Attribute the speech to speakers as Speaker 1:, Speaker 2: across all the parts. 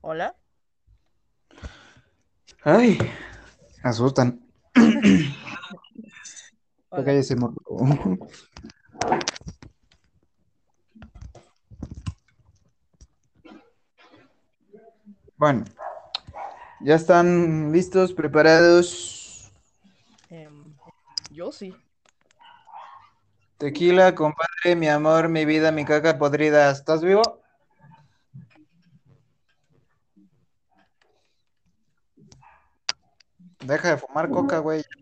Speaker 1: Hola.
Speaker 2: Ay, asustan.
Speaker 1: Hola.
Speaker 2: Cállese, morro. Bueno, ya están listos, preparados.
Speaker 1: Em, yo sí.
Speaker 2: Tequila, compadre, mi amor, mi vida, mi caca podrida. ¿Estás vivo? Deja de fumar coca, güey.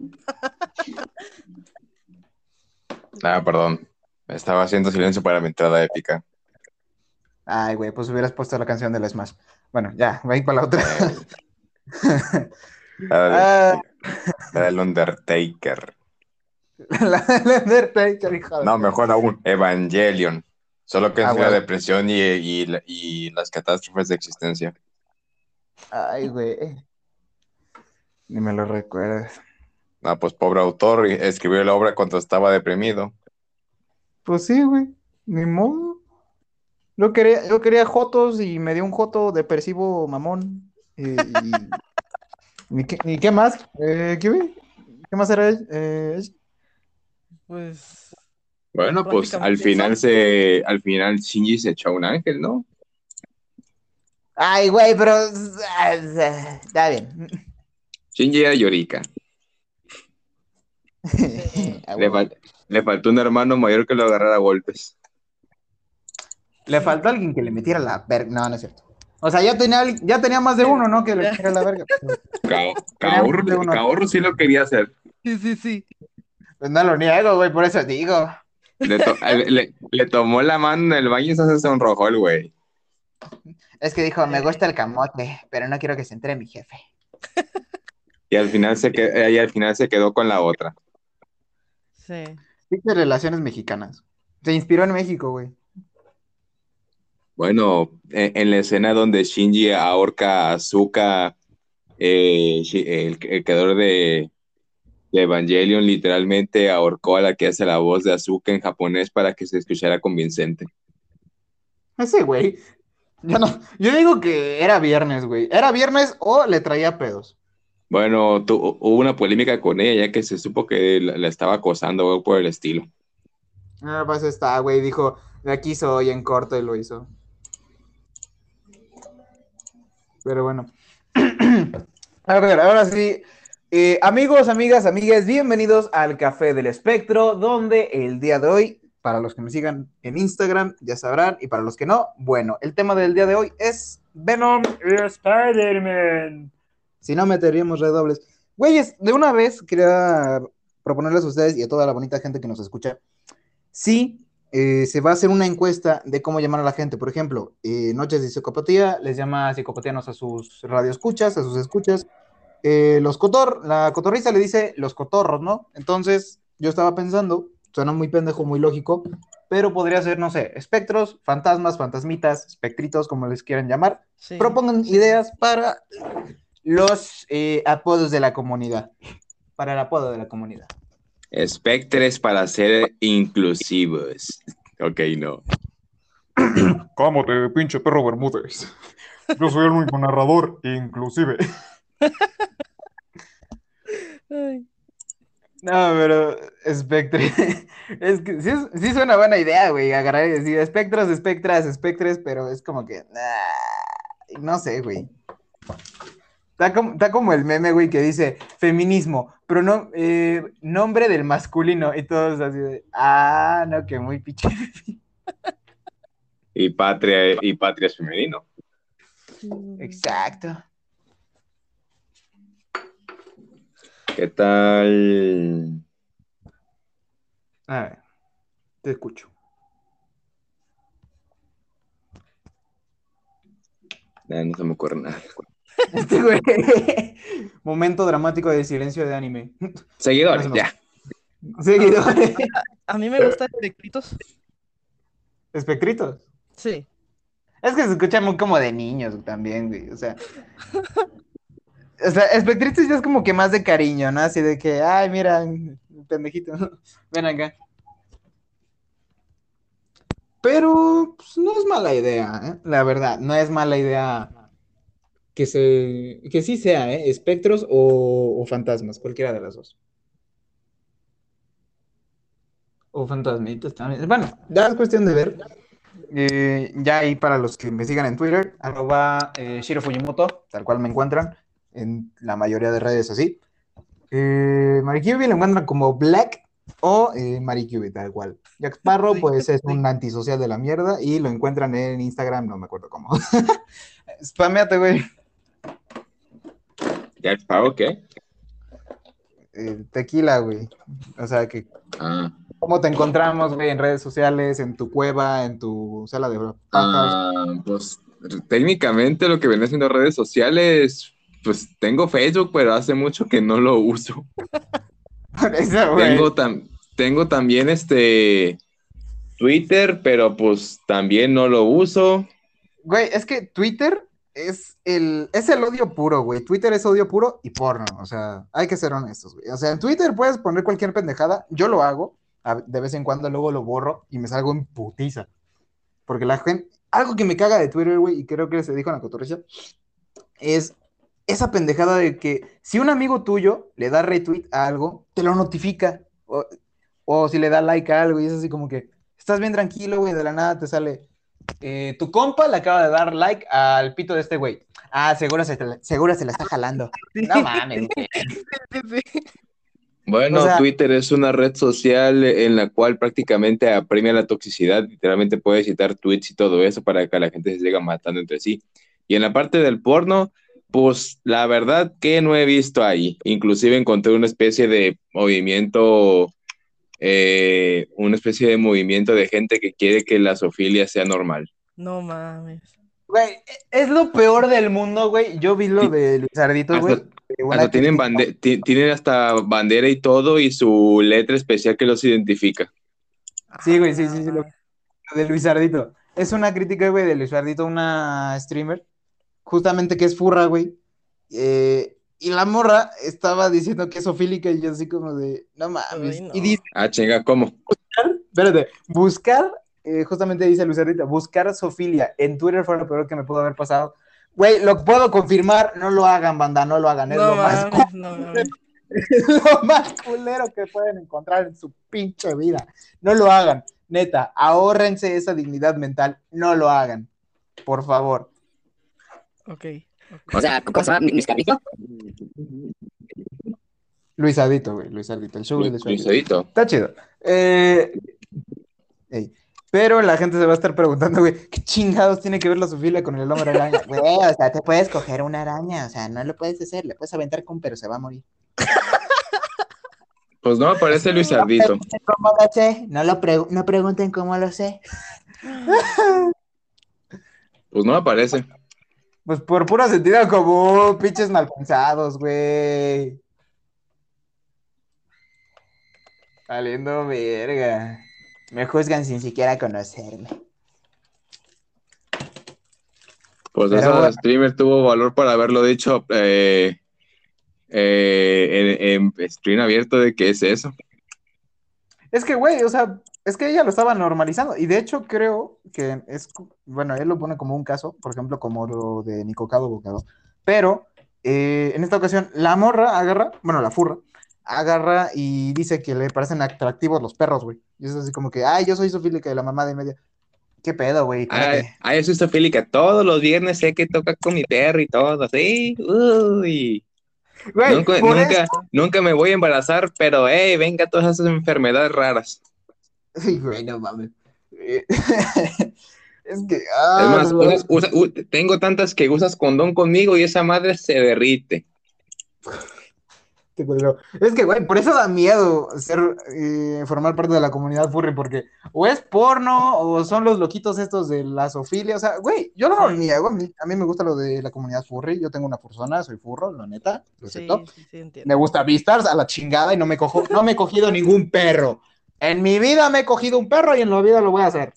Speaker 3: Ah, perdón. Estaba haciendo silencio para mi entrada épica.
Speaker 2: Ay, güey, pues hubieras puesto la canción de la Smash. Bueno, ya, voy para la otra.
Speaker 3: La, de-
Speaker 2: Ah,
Speaker 3: la del Undertaker.
Speaker 2: la del Undertaker, hijo de-
Speaker 3: No, mejor aún, Evangelion. Solo que es
Speaker 2: Ah,
Speaker 3: la depresión y, y, la- y las catástrofes de existencia.
Speaker 2: Ay, güey. Ni me lo recuerdas.
Speaker 3: No, pues pobre autor, escribió la obra cuando estaba deprimido.
Speaker 2: Pues sí, güey. Ni modo. Yo quería, yo quería Jotos y me dio un Joto depresivo mamón. Y, y- ¿y qué, y qué más? Eh, ¿qué? ¿Qué más era? Eh,
Speaker 1: Pues.
Speaker 3: Bueno, pues al final se, al final Shinji se echó a un ángel, ¿no?
Speaker 2: Ay, güey, pero está bien.
Speaker 3: Shinji era Yorika. Le, fal- le faltó un hermano mayor que lo agarrara a golpes.
Speaker 2: Le faltó alguien que le metiera la verga. No, no es cierto. O sea, ya tenía, ya tenía más de uno, ¿no? Que le metiera la verga.
Speaker 3: Kaoru sí lo quería hacer.
Speaker 1: Sí, sí, sí.
Speaker 2: Pues no lo niego, güey, por eso digo.
Speaker 3: Le, to- le- le- le tomó la mano en el baño y se sonrojó el güey.
Speaker 2: Es que dijo, me gusta el camote, pero no quiero que se entere mi jefe.
Speaker 3: Y al final se quedó, y al final se quedó con la otra.
Speaker 1: Sí.
Speaker 2: Pinches relaciones mexicanas. Se inspiró en México, güey.
Speaker 3: Bueno, en, en la escena donde Shinji ahorca a Asuka, eh, el, el creador de, Evangelion literalmente ahorcó a la que hace la voz de Asuka en japonés para que se escuchara convincente.
Speaker 2: Ese güey. Yo no, yo digo que era viernes, güey. Era viernes o le traía pedos.
Speaker 3: Bueno, tu- hubo una polémica con ella ya que se supo que la, la estaba acosando o algo por el estilo.
Speaker 2: Ah, pues está, güey. Dijo, de aquí soy en corto y lo hizo. Pero bueno. A ver, ahora sí. Eh, amigos, amigas, amigas, bienvenidos al Café del Espectro, donde el día de hoy, para los que me sigan en Instagram, ya sabrán, y para los que no, bueno, el tema del día de hoy es Venom y Spider-Man. Si no, meteríamos redobles. Güeyes, de una vez quería proponerles a ustedes y a toda la bonita gente que nos escucha, si eh, se va a hacer una encuesta de cómo llamar a la gente. Por ejemplo, eh, Noches de Psicopatía les llama psicopatíanos a sus radioescuchas, a sus escuchas. Eh, los cotor, la cotorriza le dice los cotorros, ¿no? Entonces, yo estaba pensando, suena muy pendejo, muy lógico, pero podría ser, no sé, espectros, fantasmas, fantasmitas, espectritos, como les quieran llamar.
Speaker 1: sí.
Speaker 2: Propongan ideas para los eh, apodos de la comunidad. Para el apodo de la comunidad.
Speaker 3: Espectres para ser inclusivos. Ok, no.
Speaker 4: Cámate, pinche perro Bermúdez. Yo soy el único narrador, inclusive.
Speaker 1: Ay,
Speaker 2: No, pero espectre. Es que sí, es- sí suena buena idea, güey. Agarrar y decir espectros, espectras, espectres, pero es como que. no sé, güey. Está como, está como el meme, güey, que dice feminismo, pero no, eh, nombre del masculino. Y todos así de. Ah, no, que muy piche.
Speaker 3: Y patria, y patria es femenino.
Speaker 2: Exacto.
Speaker 3: ¿Qué tal?
Speaker 2: A ver, te escucho.
Speaker 3: Ah, no se me ocurre nada.
Speaker 2: Este güey. Momento dramático de silencio de anime.
Speaker 3: Seguidores,
Speaker 2: No, no.
Speaker 3: ya.
Speaker 2: Seguidores.
Speaker 1: A mí me gustan espectritos.
Speaker 2: Espectritos.
Speaker 1: Sí.
Speaker 2: Es que se escucha muy como de niños también, güey. O sea. O sea, espectritos ya es como que más de cariño, ¿no? Así de que, ay, mira, pendejito, ven acá. Pero pues, no es mala idea, ¿eh? La verdad, no es mala idea que se que sí sea, ¿eh? Espectros o, o fantasmas, cualquiera de las dos. O fantasmitas también. Bueno, ya es cuestión de ver. Eh, ya ahí para los que me sigan en Twitter, arroba eh, Shiro Fujimoto, tal cual me encuentran en la mayoría de redes así. Eh, lo encuentran como Black o eh, tal cual. Jack Sparrow, pues es un antisocial de la mierda y lo encuentran en Instagram, no me acuerdo cómo. Spameate, güey.
Speaker 3: ¿Ya pago qué?
Speaker 2: Eh, tequila, güey. O sea, que
Speaker 3: Ah,
Speaker 2: cómo te encontramos, güey, en redes sociales, en tu cueva, en tu sala de
Speaker 3: ah, pues técnicamente lo que viene haciendo redes sociales, pues tengo Facebook, pero hace mucho que no lo uso.
Speaker 2: Esa.
Speaker 3: Tengo, tam- tengo también este Twitter, pero pues también no lo uso.
Speaker 2: Güey, es que Twitter es el, es el odio puro, güey. Twitter es odio puro y porno. O sea, hay que ser honestos, güey. O sea, en Twitter puedes poner cualquier pendejada. Yo lo hago. de vez en cuando luego lo borro y me salgo en putiza. Porque la gente. Algo que me caga de Twitter, güey, y creo que se dijo en la cotorrisa, es esa pendejada de que si un amigo tuyo le da retweet a algo, te lo notifica. O, o si le da like a algo y es así como que estás bien tranquilo, güey, de la nada te sale. eh, tu compa le acaba de dar like al pito de este güey. Ah, seguro se, seguro se la está jalando. No mames, güey.
Speaker 3: Bueno,
Speaker 2: O sea-
Speaker 3: Twitter es una red social en la cual prácticamente apremia la toxicidad. Literalmente puedes citar tweets y todo eso para que la gente se siga matando entre sí. Y en la parte del porno, pues la verdad que no he visto ahí. Inclusive encontré una especie de movimiento, eh, una especie de movimiento de gente que quiere que la zoofilia sea normal.
Speaker 1: No mames.
Speaker 2: Güey, es lo peor del mundo, güey. Yo vi lo de Lizardito,
Speaker 3: Hasta-
Speaker 2: güey.
Speaker 3: Hasta tienen, bande- hasta bandera y todo y su letra especial que los identifica.
Speaker 2: Sí, güey, sí, sí, sí, lo-
Speaker 1: Ah,
Speaker 2: de Luisardito. Es una crítica, güey, de Luisardito, una streamer, justamente que es furra, güey. Eh, y la morra estaba diciendo que es ofílica y yo así como de, no mames.
Speaker 1: Ay, no.
Speaker 2: Y dice,
Speaker 3: Ah, chinga, ¿cómo?
Speaker 2: espérate, buscar, eh, justamente dice Luisardito, buscar sofilia en Twitter fue lo peor que me pudo haber pasado. Güey, lo puedo confirmar, no lo hagan, banda, no lo hagan, es
Speaker 1: No
Speaker 2: lo más
Speaker 1: no
Speaker 2: es lo más culero que pueden encontrar en su pinche vida. No lo hagan, neta, ahórrense esa dignidad mental, no lo hagan, por favor.
Speaker 1: Ok.
Speaker 5: O sea, ¿cómo se llama? ¿Mis carritos?
Speaker 2: Luisadito, güey, Luisadito, el show de Luisadito.
Speaker 3: Luisadito.
Speaker 2: Está chido. Eh, ey, Pero la gente se va a estar preguntando, güey, ¿qué chingados tiene que ver la Sofía con el hombre araña? Güey, o sea, te puedes coger una araña, o sea, no lo puedes hacer, le puedes aventar con, pero se va a morir.
Speaker 3: Pues no aparece Luisardito.
Speaker 2: ¿Cómo lo sé? No, lo pregu- no pregunten cómo lo sé.
Speaker 3: Pues no aparece.
Speaker 2: Pues por puro sentido común, pinches mal pensados, güey. Saliendo verga. Me juzgan sin siquiera conocerme.
Speaker 3: Pues
Speaker 2: Pero
Speaker 3: esa
Speaker 2: bueno.
Speaker 3: streamer tuvo valor para haberlo dicho eh, eh, en, en stream abierto de qué es eso.
Speaker 2: Es que, güey, o sea, es que ella lo estaba normalizando. Y de hecho, creo que es, bueno, él lo pone como un caso, por ejemplo, como lo de Nicocado Bocado. Pero eh, en esta ocasión, la morra agarra, bueno, la furra, agarra y dice que le parecen atractivos los perros, güey. Y es así como que, ay, yo soy sofílica de la mamá de media. ¿Qué pedo, güey?
Speaker 3: Ay, ay, yo soy sofílica. Todos los viernes sé que toca con mi perro y todo, sí. Uy.
Speaker 2: Güey,
Speaker 3: Nunca, nunca, nunca me voy a embarazar, pero hey, venga todas esas enfermedades raras.
Speaker 2: Sí, güey, no mames. Es que,
Speaker 3: Es
Speaker 2: ah,
Speaker 3: más,
Speaker 2: no,
Speaker 3: usas- usa- u- tengo tantas que usas condón conmigo y esa madre se derrite.
Speaker 2: Es que, güey, por eso da miedo ser, eh, formar parte de la comunidad furry, porque o es porno o son los loquitos estos de la zoofilia. O sea, güey, yo no lo niego. A mí, a mí me gusta lo de la comunidad furry. Yo tengo una persona, soy furro, la neta, lo
Speaker 1: Sí,
Speaker 2: acepto.
Speaker 1: sí, sí, entiendo.
Speaker 2: Me gusta Beastars a la chingada y no me cojo, no me he cogido ningún perro. En mi vida me he cogido un perro y en la vida lo voy a hacer.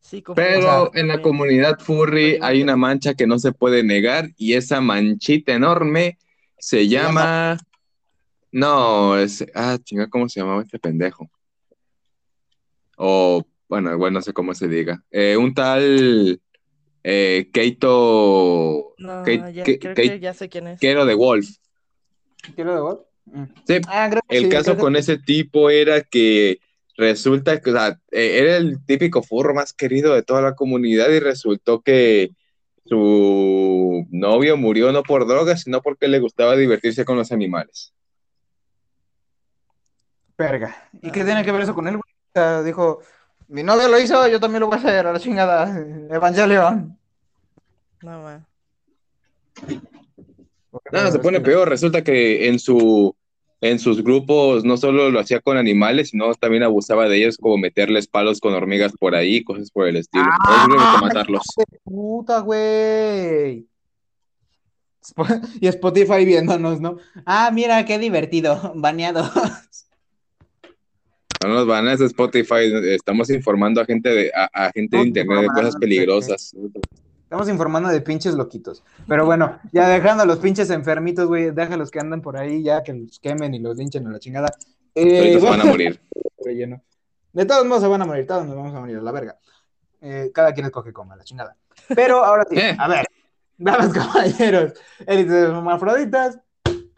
Speaker 1: Sí.
Speaker 3: Pero
Speaker 1: O sea,
Speaker 3: en la comunidad furry hay una mancha que no se puede negar y esa manchita enorme se llama... No, es... Ah, chinga, ¿cómo se llamaba este pendejo? O bueno, bueno, no sé cómo se diga, eh, un tal eh, Keito,
Speaker 1: No,
Speaker 3: Kate-
Speaker 1: ya, creo
Speaker 3: Kate-
Speaker 1: que ya sé quién es.
Speaker 3: Kero de Wolf.
Speaker 2: ¿Quiero de gol?
Speaker 3: Sí,
Speaker 2: Ah, creo que
Speaker 3: El
Speaker 2: sí,
Speaker 3: caso
Speaker 2: creo que-
Speaker 3: con ese tipo era que resulta que, o sea, eh, era el típico furro más querido de toda la comunidad y resultó que su novio murió no por drogas, sino porque le gustaba divertirse con los animales.
Speaker 2: Verga. ¿Y qué
Speaker 1: Ah.
Speaker 2: tiene que ver eso con él, güey? O sea, dijo, mi novio lo hizo, yo también lo voy a hacer, a la chingada. Evangelion.
Speaker 1: No, ma.
Speaker 3: Nada, se pone peor. Resulta que en su en sus grupos no solo lo hacía con animales, sino también abusaba de ellos, como meterles palos con hormigas por ahí, cosas por el estilo. O simplemente matarlos.
Speaker 2: Puta, güey. Y Spotify viéndonos, ¿no? Ah, mira, qué divertido. Baneado.
Speaker 3: No nos van a Spotify, estamos informando a gente de, a, a gente de
Speaker 2: No,
Speaker 3: internet de
Speaker 2: no,
Speaker 3: cosas
Speaker 2: no,
Speaker 3: peligrosas.
Speaker 2: Estamos informando de pinches loquitos. Pero bueno, ya dejando a los pinches enfermitos, güey, déjalos que andan por ahí, ya que los quemen y los linchen a la chingada. Eh,
Speaker 3: se van a morir.
Speaker 2: relleno. De todos modos se van a morir, todos nos vamos a morir a la verga. Eh, cada quien escoge coma, la chingada. Pero ahora sí,
Speaker 3: Eh.
Speaker 2: a ver, damas caballeros, élites hermafroditas,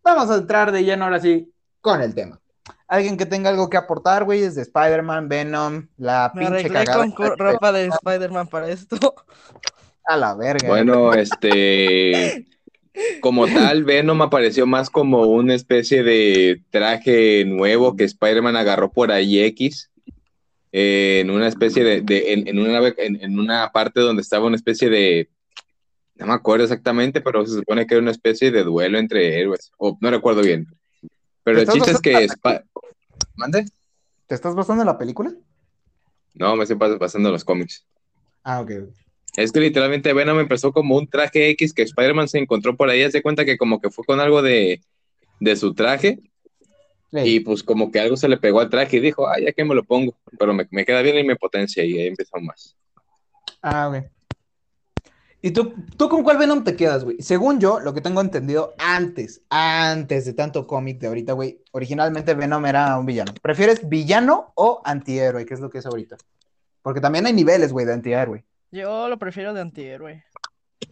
Speaker 2: vamos a entrar de lleno ahora sí con el tema. Alguien que tenga algo que aportar, güey, es de Spider-Man, Venom, la
Speaker 1: Me
Speaker 2: pinche
Speaker 1: arreglé
Speaker 2: cagada.
Speaker 1: con co- ropa de Spider-Man para esto.
Speaker 2: A la verga.
Speaker 3: Bueno, este, como tal, Venom apareció más como una especie de traje nuevo que Spider-Man agarró por ahí X, eh, en una especie de, de- en, en una, en, en una parte donde estaba una especie de, no me acuerdo exactamente, pero se supone que era una especie de duelo entre héroes, o no recuerdo bien. Pero el
Speaker 2: ¿Estás
Speaker 3: chiste es que...
Speaker 2: basando
Speaker 3: ¿Mande?
Speaker 2: ¿Te estás basando en la película?
Speaker 3: No, me estoy pas- pasando los cómics.
Speaker 2: Ah, ok.
Speaker 3: Es que literalmente Venom empezó como un traje X que Spider-Man se encontró por ahí, hace cuenta que como que fue con algo de, de su traje y pues como que algo se le pegó al traje y dijo, ah, ya que me lo pongo, pero me, me queda bien y me potencia y ahí empezó más.
Speaker 2: Ah, ok. ¿Y tú, tú con cuál Venom te quedas, güey? Según yo, lo que tengo entendido, antes, antes de tanto cómic de ahorita, güey, originalmente Venom era un villano. ¿Prefieres villano o antihéroe? ¿Qué es lo que es ahorita? Porque también hay niveles, güey, de antihéroe.
Speaker 1: Yo lo prefiero de antihéroe.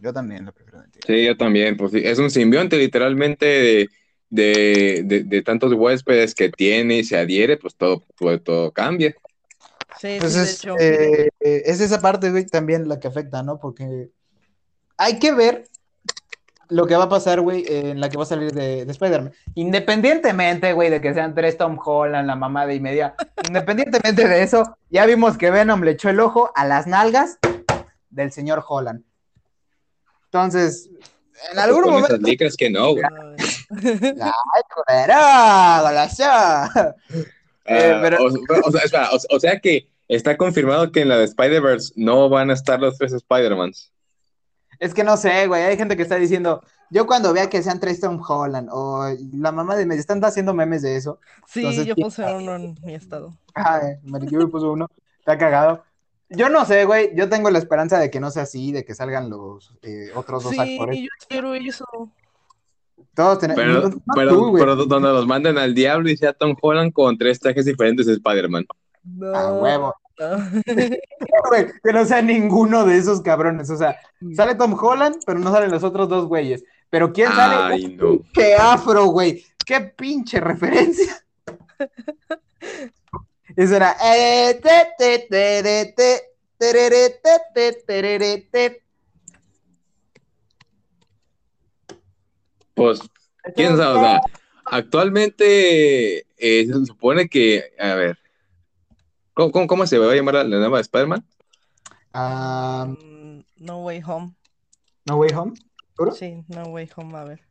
Speaker 2: Yo también lo prefiero de antihéroe.
Speaker 3: Sí, yo también, pues sí, es un simbionte literalmente de, de, de- de tantos huéspedes que tiene y se adhiere, pues todo, todo, todo cambia.
Speaker 1: Sí,
Speaker 2: Pues
Speaker 1: sí, de
Speaker 2: es,
Speaker 1: hecho.
Speaker 2: eh, eh, es esa parte, güey, también la que afecta, ¿no? Porque hay que ver lo que va a pasar, güey, en la que va a salir de, de Spider-Man. Independientemente, güey, de que sean tres Tom Holland, la mamada y media, independientemente de eso, ya vimos que Venom le echó el ojo a las nalgas del señor Holland. Entonces, en algún
Speaker 3: Con
Speaker 2: momento...
Speaker 3: esas que no, güey.
Speaker 2: ¡Ay, culero! ¡Golazo! Eh,
Speaker 3: Ah,
Speaker 2: pero-
Speaker 3: o, o sea, espera, o- o sea que está confirmado que en la de Spider-Verse no van a estar los tres Spider-Mans.
Speaker 2: Es que no sé, güey. Hay gente que está diciendo, yo cuando vea que sean tres Tom Holland o la mamá de me están haciendo memes de eso.
Speaker 1: Sí,
Speaker 2: Entonces,
Speaker 1: yo puse uno en mi estado.
Speaker 2: Ay, me puso uno. Está cagado. Yo no sé, güey. Yo tengo la esperanza de que no sea así, de que salgan los eh, otros dos
Speaker 1: Sí,
Speaker 2: actores.
Speaker 1: yo espero eso.
Speaker 2: Todos tenemos.
Speaker 3: Pero,
Speaker 2: no-
Speaker 3: pero,
Speaker 2: tú, güey.
Speaker 3: pero donde los manden al diablo y sea Tom Holland con tres trajes diferentes de Spider-Man.
Speaker 1: No.
Speaker 2: A huevo.
Speaker 1: no.
Speaker 2: Güey, que no sea ninguno de esos cabrones. O sea, sale Tom Holland, pero no salen los otros dos güeyes. Pero ¿quién sale?
Speaker 3: Ay, no.
Speaker 2: ¡Qué afro, güey! ¡Qué pinche referencia! Eso era. te, te, tere, te, terere, te, te, terere, te.
Speaker 3: Pues, quién sabe, o sea, actualmente eh, se supone que, a ver, ¿cómo, cómo, cómo se va a llamar la, nueva Spider-Man?
Speaker 2: Ah,
Speaker 1: Mm, no Way Home.
Speaker 2: no Way Home. ¿Seguro?
Speaker 1: Sí, No Way Home, a ver.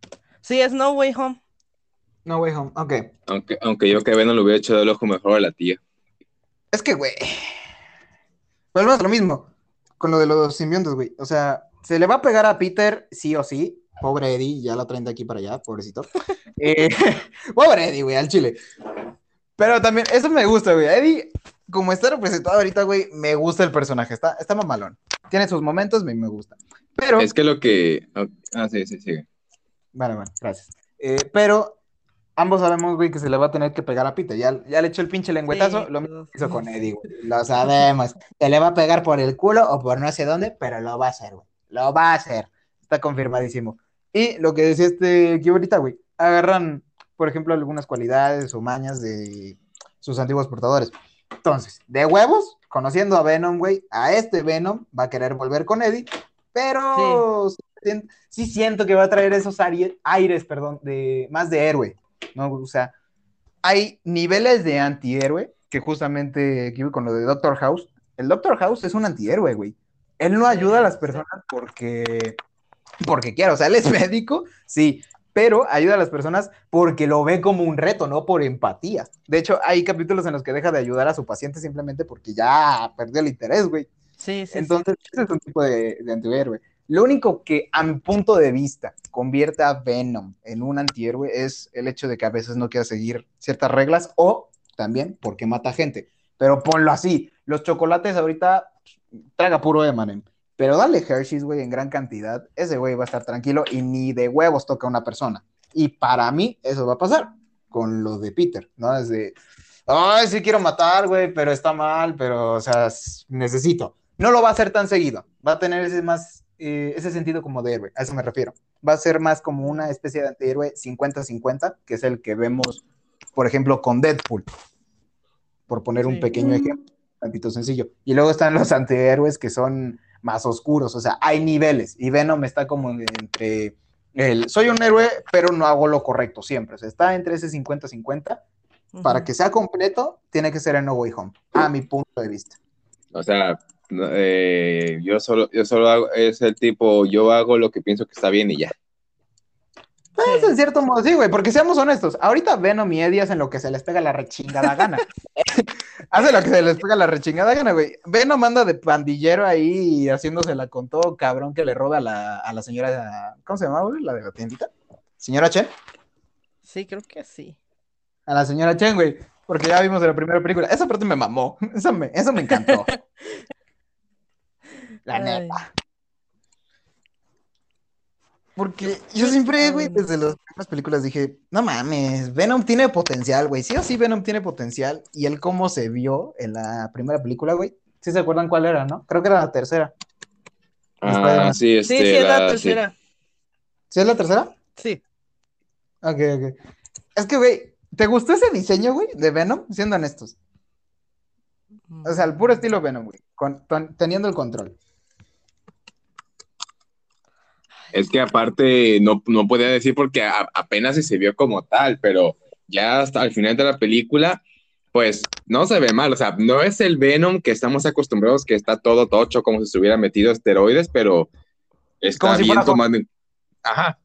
Speaker 1: Sí, es No Way Home.
Speaker 2: No Way Home. Ok.
Speaker 3: Aunque, aunque yo que Venom le hubiera hecho del ojo mejor a la tía.
Speaker 2: Es que, güey. Volvemos a lo mismo. Con lo de los simbiontes, güey. O sea, se le va a pegar a Peter, sí o sí. Pobre Eddie, ya la traen de aquí para allá, pobrecito. Eh, pobre Eddie, güey, al chile. Pero también, eso me gusta, güey. Eddie, como está representado ahorita, güey, me gusta el personaje. Está, está mamalón. Tiene sus momentos, me, me gusta. Pero,
Speaker 3: Es que lo que... Ah, sí, sí, sí.
Speaker 2: bueno, bueno, gracias. Eh, pero ambos sabemos, güey, que se le va a tener que pegar a Peter. Ya, ya le echó el pinche lengüetazo,
Speaker 1: Sí,
Speaker 2: lo mismo hizo con Eddie, güey. Lo sabemos. Se le va a pegar por el culo o por no sé dónde, pero lo va a hacer, güey. Lo va a hacer. Está confirmadísimo. Y lo que decía este que ahorita, güey, agarran, por ejemplo, algunas cualidades o mañas de sus antiguos portadores. Entonces, de huevos, conociendo a Venom, güey, a este Venom va a querer volver con Eddie, pero sí, sí siento que va a traer esos aire- aires, perdón, de más de héroe, ¿no? O sea, hay niveles de antihéroe que justamente aquí con lo de Doctor House. El Doctor House es un antihéroe, güey. Él no ayuda a las personas porque porque quiere, o sea, él es médico, sí, pero ayuda a las personas porque lo ve como un reto, no por empatía. De hecho, hay capítulos en los que deja de ayudar a su paciente simplemente porque ya perdió el interés, güey.
Speaker 1: Sí, sí, sí.
Speaker 2: Entonces, ese es un tipo de, de antihéroe. Lo único que, a mi punto de vista, convierte a Venom en un antihéroe es el hecho de que a veces no quiera seguir ciertas reglas o también porque mata gente. Pero ponlo así, los chocolates ahorita traga puro Emanem. Pero dale Hershey's, güey, en gran cantidad, ese güey va a estar tranquilo y ni de huevos toca a una persona. Y para mí eso va a pasar con lo de Peter, ¿no? Desde, ay, sí quiero matar, güey, pero está mal, pero, o sea, necesito. No lo va a hacer tan seguido, va a tener ese más, eh, ese sentido como de héroe, a eso me refiero. Va a ser más como una especie de antihéroe 50-50, que es el que vemos, por ejemplo, con Deadpool, por poner un pequeño ejemplo, tantito sencillo. Y luego están los antihéroes que son más oscuros, o sea, hay niveles, y Venom está como entre el, soy un héroe, pero no hago lo correcto siempre, o sea, está entre ese 50-50, para que sea completo, tiene que ser en No Way Home, a mi punto de vista.
Speaker 3: O sea, eh, yo solo, yo solo hago, es el tipo, yo hago lo que pienso que está bien y ya.
Speaker 2: Pues, en cierto modo, sí, güey, porque seamos honestos, ahorita Venom y Eddie hacen lo que se les pega la rechingada gana. hacen lo que se les pega la rechingada gana, güey. Venom anda de pandillero ahí haciéndosela con todo cabrón que le roba a la, a la señora, ¿cómo se llama, güey? La de la tiendita. Señora Chen.
Speaker 1: Sí, creo que sí.
Speaker 2: A la señora Chen, güey, porque ya vimos en la primera película. Esa parte me mamó, eso me, eso me encantó. La
Speaker 1: Ay.
Speaker 2: neta. Porque yo siempre, güey,
Speaker 1: Ay.
Speaker 2: desde las primeras películas dije, no mames, Venom tiene potencial, güey. Sí o sí, Venom tiene potencial. Y él cómo se vio en la primera película, güey. ¿Sí se acuerdan cuál era, no? Creo que era la tercera.
Speaker 3: Ah, sí,
Speaker 1: Sí,
Speaker 3: este,
Speaker 1: sí, es la
Speaker 3: la- sí.
Speaker 1: tercera.
Speaker 2: ¿Sí es la tercera?
Speaker 1: Sí.
Speaker 2: Ok, ok. Es que, güey, ¿te gustó ese diseño, güey, de Venom? Siendo honestos. O sea, el puro estilo Venom, güey. con- teniendo el control.
Speaker 3: Es que aparte no, no podía decir porque a- apenas si se vio como tal, pero ya hasta el final de la película, pues no se ve mal. O sea, no es el Venom que estamos acostumbrados, que está todo tocho, como si se hubiera metido esteroides, pero está
Speaker 2: Como si
Speaker 3: bien
Speaker 2: fuera
Speaker 3: tomando. en- Ajá.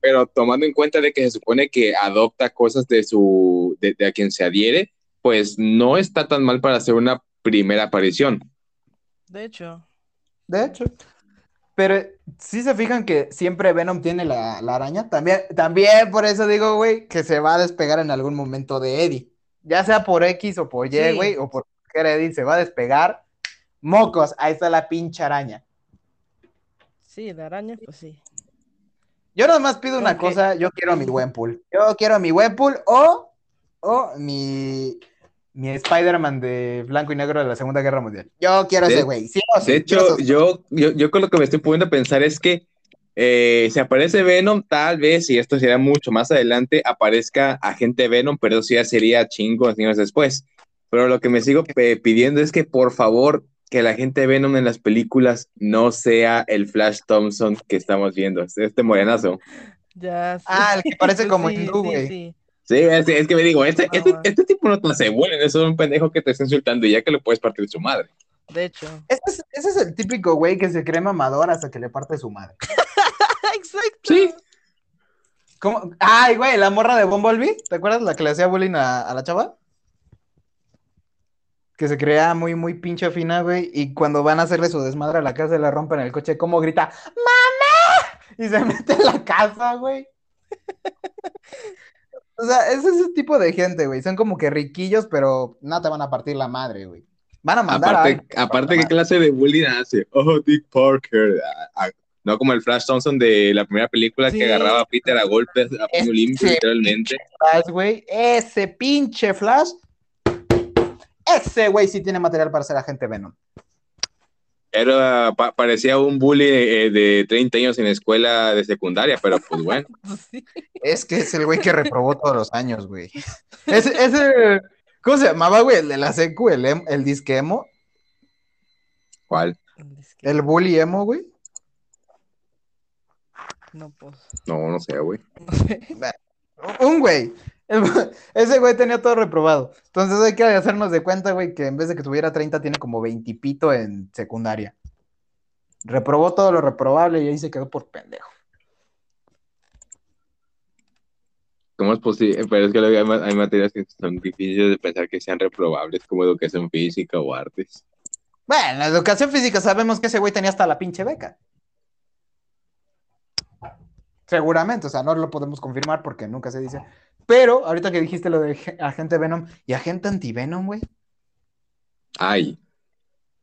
Speaker 3: Pero tomando en cuenta de que se supone que adopta cosas de su de, de a quien se adhiere, pues no está tan mal para hacer una primera aparición.
Speaker 1: De hecho.
Speaker 2: De hecho. Pero si se fijan que siempre Venom tiene la, la araña. También, también por eso digo, güey, que se va a despegar en algún momento de Eddie. Ya sea por X o por Y,
Speaker 1: Sí.
Speaker 2: güey, o por cualquier Eddie, se va a despegar. Mocos, ahí está la pinche araña.
Speaker 1: Sí, de araña, pues sí.
Speaker 2: Yo nada más pido una cosa, yo quiero mi Gwenpool. Yo quiero mi Gwenpool o, o mi, mi Spider-Man de blanco y negro de la Segunda Guerra Mundial. Yo quiero
Speaker 3: De-
Speaker 2: ese güey. Sí o sí,
Speaker 3: De hecho, yo, yo, yo con lo que me estoy poniendo a pensar es que eh, si aparece Venom, tal vez, y esto sería mucho más adelante, aparezca agente Venom, pero eso ya sería chingo años después. Pero lo que me sigo pidiendo es que por favor que la gente Venom en las películas no sea el Flash Thompson que estamos viendo, este morenazo.
Speaker 1: Ya. sí.
Speaker 2: Ah, el que parece como
Speaker 1: Sí,
Speaker 2: hindú,
Speaker 1: sí,
Speaker 2: güey.
Speaker 1: sí.
Speaker 3: Sí, es, es que me digo, este,
Speaker 1: No,
Speaker 3: este, este tipo no te hace bullying, eso es un pendejo que te está insultando y ya que lo puedes partir su madre.
Speaker 1: De hecho.
Speaker 2: Ese es, ese es el típico güey que se cree mamador hasta que le parte su madre.
Speaker 1: Exacto.
Speaker 3: Sí.
Speaker 2: ¿Cómo? Ay, güey, la morra de Bumblebee. ¿Te acuerdas la que le hacía bullying a, a la chava? Que se creía muy, muy pinche fina, güey. Y cuando van a hacerle su desmadre a la casa, le rompen el coche. ¿Cómo grita? ¡Mamá! Y se mete en la casa, güey. O sea, es ese tipo de gente, güey. Son como que riquillos, pero no te van a partir la madre, güey. Van a mandar a
Speaker 3: Aparte,
Speaker 2: alguien.
Speaker 3: aparte ¿qué clase de bullying hace? Oh, Dick Parker. Ah, ah, No como el Flash Thompson de la primera película
Speaker 1: Sí.
Speaker 3: que agarraba a Peter a golpes a puño limpio, literalmente.
Speaker 2: Flash, güey. Ese pinche Flash. Ese güey sí tiene material para ser agente Venom.
Speaker 3: Era, pa- parecía un bully eh, de 30 años en escuela de secundaria, pero pues bueno.
Speaker 1: Sí.
Speaker 2: Es que es el güey que reprobó todos los años, güey. Ese, ese, ¿cómo se llamaba, güey? El de la secu, el, em- el disque emo,
Speaker 3: ¿Cuál?
Speaker 1: Es
Speaker 2: el bully emo, güey.
Speaker 1: No, pues.
Speaker 3: No, no sé, güey.
Speaker 1: No sé.
Speaker 2: Un güey. Ese güey tenía todo reprobado. Entonces hay que hacernos de cuenta, güey, que en vez de que tuviera 30, tiene como 20 y pito en secundaria. Reprobó todo lo reprobable y ahí se quedó por pendejo.
Speaker 3: ¿Cómo es posible? Pero es que hay, hay materias que son difíciles de pensar que sean reprobables, como educación física o artes.
Speaker 2: Bueno, en la educación física sabemos que ese güey tenía hasta la pinche beca. Seguramente, o sea, no lo podemos confirmar porque nunca se dice. Pero ahorita que dijiste lo de ge- agente Venom y agente antivenom, güey.
Speaker 3: Ay,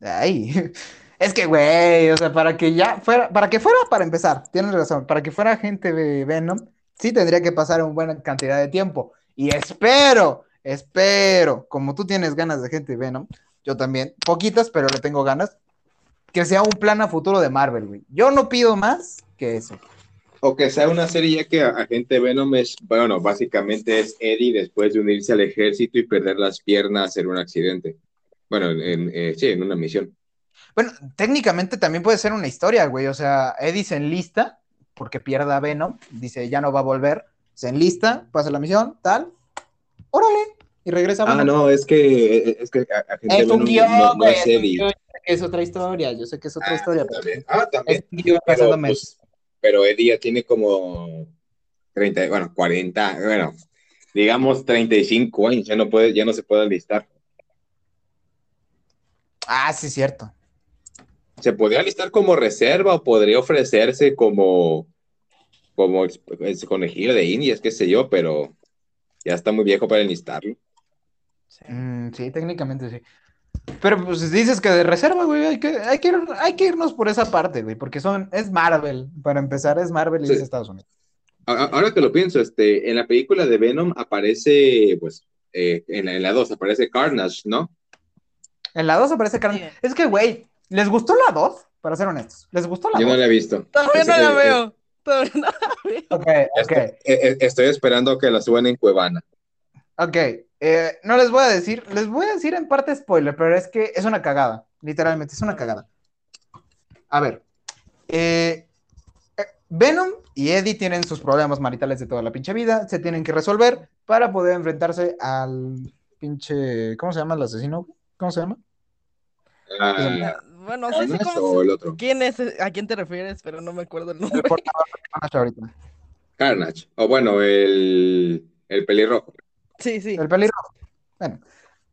Speaker 2: Ay, es que, güey, o sea, para que ya fuera, para que fuera, para empezar, tienes razón, para que fuera agente de Venom, sí tendría que pasar una buena cantidad de tiempo. Y espero, espero, como tú tienes ganas de agente Venom, yo también, poquitas, pero le tengo ganas, que sea un plan a futuro de Marvel, güey. Yo no pido más que eso.
Speaker 3: O que sea una serie ya que Agente Venom es, bueno, básicamente es Eddie después de unirse al ejército y perder las piernas en un accidente. Bueno, en, eh, sí, en una misión.
Speaker 2: Bueno, técnicamente también puede ser una historia, güey. O sea, Eddie se enlista porque pierde a Venom, dice ya no va a volver, se enlista, pasa la misión, tal, órale, y regresa a
Speaker 3: Ah,
Speaker 2: Venom.
Speaker 3: no, es que, es que Agente
Speaker 2: Es un guion,
Speaker 3: no, es
Speaker 2: es es otra historia, yo sé que es otra
Speaker 3: Ah,
Speaker 2: historia, pero
Speaker 3: también. Ah,
Speaker 2: es
Speaker 3: también.
Speaker 2: un guion
Speaker 3: Pero, pues, pero Eddie ya tiene como 30, bueno, 40, bueno, digamos 35 años, ya no puede, ya no se puede alistar.
Speaker 2: Ah, sí, cierto.
Speaker 3: Se podría alistar como reserva o podría ofrecerse como, como conejillo de indias, qué sé yo, pero ya está muy viejo para enlistarlo.
Speaker 1: Sí.
Speaker 2: Mm, sí, técnicamente sí. Pero pues dices que de reserva, güey, hay que, hay que, ir- hay que irnos por esa parte, güey, porque son, es Marvel, para empezar, es Marvel y
Speaker 3: Sí.
Speaker 2: es Estados Unidos.
Speaker 3: Ahora que lo pienso, este, en la película de Venom aparece, pues, eh, en la, en la 2 aparece Carnage, ¿no?
Speaker 2: En la 2 aparece.
Speaker 1: Sí.
Speaker 2: Es que, güey, ¿les gustó la 2? Para ser honestos, ¿les gustó la
Speaker 3: Yo no
Speaker 2: 2?
Speaker 3: la he visto.
Speaker 1: Todavía no la veo. Todavía no la veo.
Speaker 2: Ok, ok,
Speaker 3: eh, eh, Estoy esperando que la suban en Cuevana.
Speaker 2: ok. Eh, no les voy a decir, les voy a decir en parte spoiler, pero es que es una cagada, literalmente, es una cagada. A ver, eh, eh, Venom y Eddie tienen sus problemas maritales de toda la pinche vida, se tienen que resolver para poder enfrentarse al pinche, ¿cómo se llama el asesino? ¿Cómo se llama?
Speaker 3: Ah,
Speaker 1: Bueno, sí sé
Speaker 3: ¿Carnage
Speaker 1: cómo
Speaker 3: el otro?
Speaker 1: quién es, a quién te refieres, pero no me acuerdo el
Speaker 2: El
Speaker 1: nombre.
Speaker 2: de Carnage ahorita.
Speaker 3: Carnage. O bueno, el, el pelirrojo.
Speaker 1: Sí, sí.
Speaker 2: El pelirrojo. Bueno,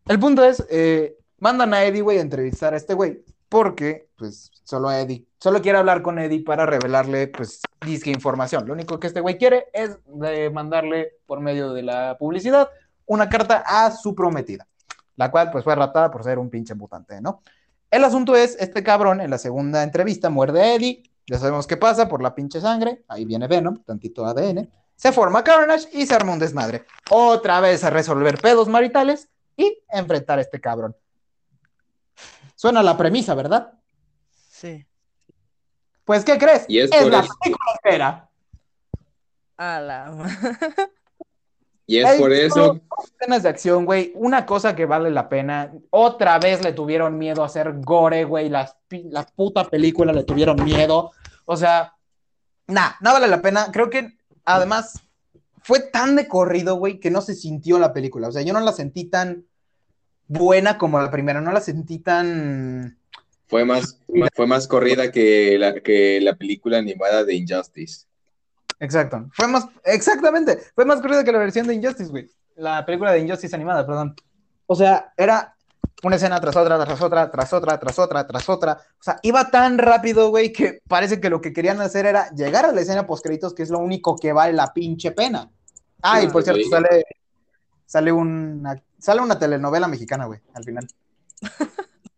Speaker 2: el punto es, eh, mandan a Eddie, güey, a entrevistar a este güey, porque, pues, solo Eddie, solo quiere hablar con Eddie para revelarle, pues, disque información. Lo único que este güey quiere es de mandarle, por medio de la publicidad, una carta a su prometida, la cual, pues, fue raptada por ser un pinche mutante, ¿no? El asunto es, este cabrón, en la segunda entrevista, muerde a Eddie, ya sabemos qué pasa por la pinche sangre, ahí viene Venom, tantito ADN, se forma Carnage y se arma un desmadre. Otra vez a resolver pedos maritales y enfrentar a este cabrón. Suena la premisa, ¿verdad?
Speaker 1: Sí.
Speaker 2: Pues, ¿qué crees?
Speaker 3: Y es
Speaker 2: la
Speaker 3: eso.
Speaker 2: película entera.
Speaker 1: A la.
Speaker 3: Y es
Speaker 2: Hay
Speaker 3: por eso,
Speaker 2: Escenas de acción, güey. Una cosa que vale la pena. Otra vez le tuvieron miedo a hacer gore, güey. Las pi- La puta película le tuvieron miedo. O sea, nah, no vale la pena. Creo que, además, fue tan de corrido, güey, que no se sintió la película. O sea, yo no la sentí tan buena como la primera. No la sentí tan...
Speaker 3: fue más, fue más corrida que la, que la película animada de Injustice.
Speaker 2: Exacto. Fue más, exactamente, fue más corrida que la versión de Injustice, güey. La película de Injustice animada, perdón. O sea, era una escena tras otra, tras otra, tras otra, tras otra, tras otra. O sea, iba tan rápido, güey, que parece que lo que querían hacer era llegar a la escena post créditos, que es lo único que vale la pinche pena. Ah, y por cierto, sale, sale una, sale una telenovela mexicana, güey, al final.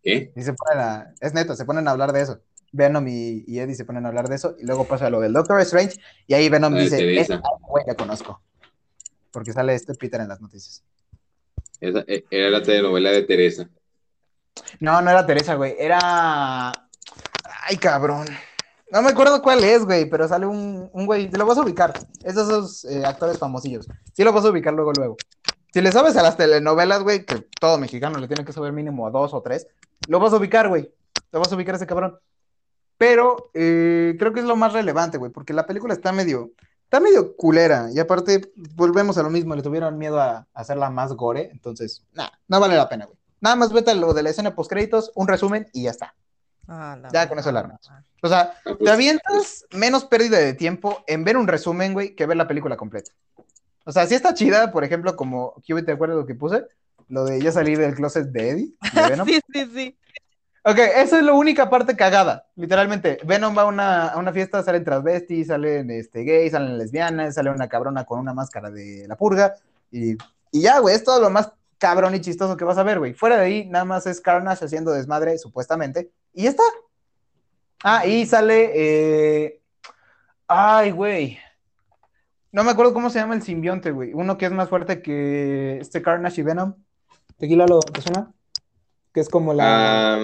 Speaker 3: ¿Qué?
Speaker 2: Y se ponen a, es neta, se ponen a hablar de eso. Venom y, y Eddie se ponen a hablar de eso, y luego pasa lo del Doctor Strange, y ahí Venom
Speaker 3: de
Speaker 2: dice. "Ese güey la conozco. Porque sale este Peter en las noticias.
Speaker 3: Eh, era la telenovela de Teresa.
Speaker 2: No, no era Teresa, güey. Era. Ay, cabrón. No me acuerdo cuál es, güey, pero sale un, un güey. Te lo vas a ubicar. Es de esos eh, actores famosillos. Sí lo vas a ubicar luego, luego. Si le sabes a las telenovelas, güey, que todo mexicano le tiene que saber mínimo a dos o tres, lo vas a ubicar, güey. Lo vas a ubicar a ese cabrón. Pero eh, creo que es lo más relevante, güey, porque la película está medio. Está medio culera. Y aparte, volvemos a lo mismo. Le tuvieron miedo a, a hacerla más gore. Entonces, nada, no vale la pena, güey. Nada más vete a lo de la escena post créditos, un resumen y ya está.
Speaker 1: Ah, la
Speaker 2: Ya, con eso la
Speaker 1: madre.
Speaker 2: armas. O sea,
Speaker 3: Ah, pues,
Speaker 2: te avientas menos pérdida de tiempo en ver un resumen, güey, que ver la película completa. O sea, sí está chida, por ejemplo, como, ¿qué te acuerdas lo que puse? Lo de ya salir del closet de Eddie, de.
Speaker 1: Sí, sí, sí.
Speaker 2: Ok, esa es la única parte cagada, literalmente. Venom va a una, a una fiesta, salen transvestis, salen este, gays, salen lesbianas, sale una cabrona con una máscara de la purga, y, ya, güey, es todo lo más cabrón y chistoso que vas a ver, güey. Fuera de ahí, nada más es Carnage haciendo desmadre, supuestamente, y ya está. Ah, y sale, eh... ay, güey. No me acuerdo cómo se llama el simbionte, güey. Uno que es más fuerte que este Carnage y Venom. Tequila, ¿lo te suena? Que es como la...
Speaker 3: Ah,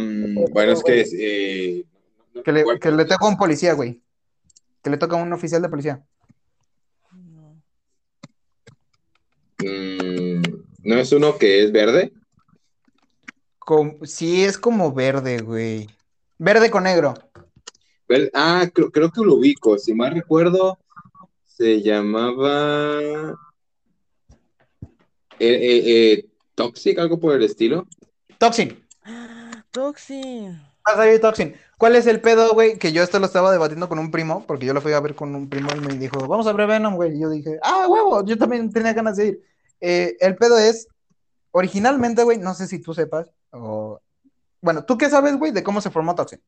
Speaker 3: bueno, es que es, eh, no
Speaker 2: Que le, que le toca a un policía, güey. Que le toca a un oficial de policía.
Speaker 1: No.
Speaker 3: Mm, ¿no es uno que es verde?
Speaker 2: Com- sí, es como verde, güey. Verde con negro.
Speaker 3: Ver- Ah, creo, creo que lo ubico. Si mal recuerdo, se llamaba eh, eh, eh, Toxic, algo por el estilo.
Speaker 2: Toxin.
Speaker 1: Toxin.
Speaker 2: Va a salir Toxin. ¿Cuál es el pedo, güey? Que yo esto lo estaba debatiendo con un primo, porque yo lo fui a ver con un primo y me dijo, vamos a ver Venom, güey. Y yo dije, ah, huevo, yo también tenía ganas de ir. Eh, el pedo es, originalmente, güey, no sé si tú sepas, o... Bueno, ¿tú qué sabes, güey, de cómo se formó Toxin?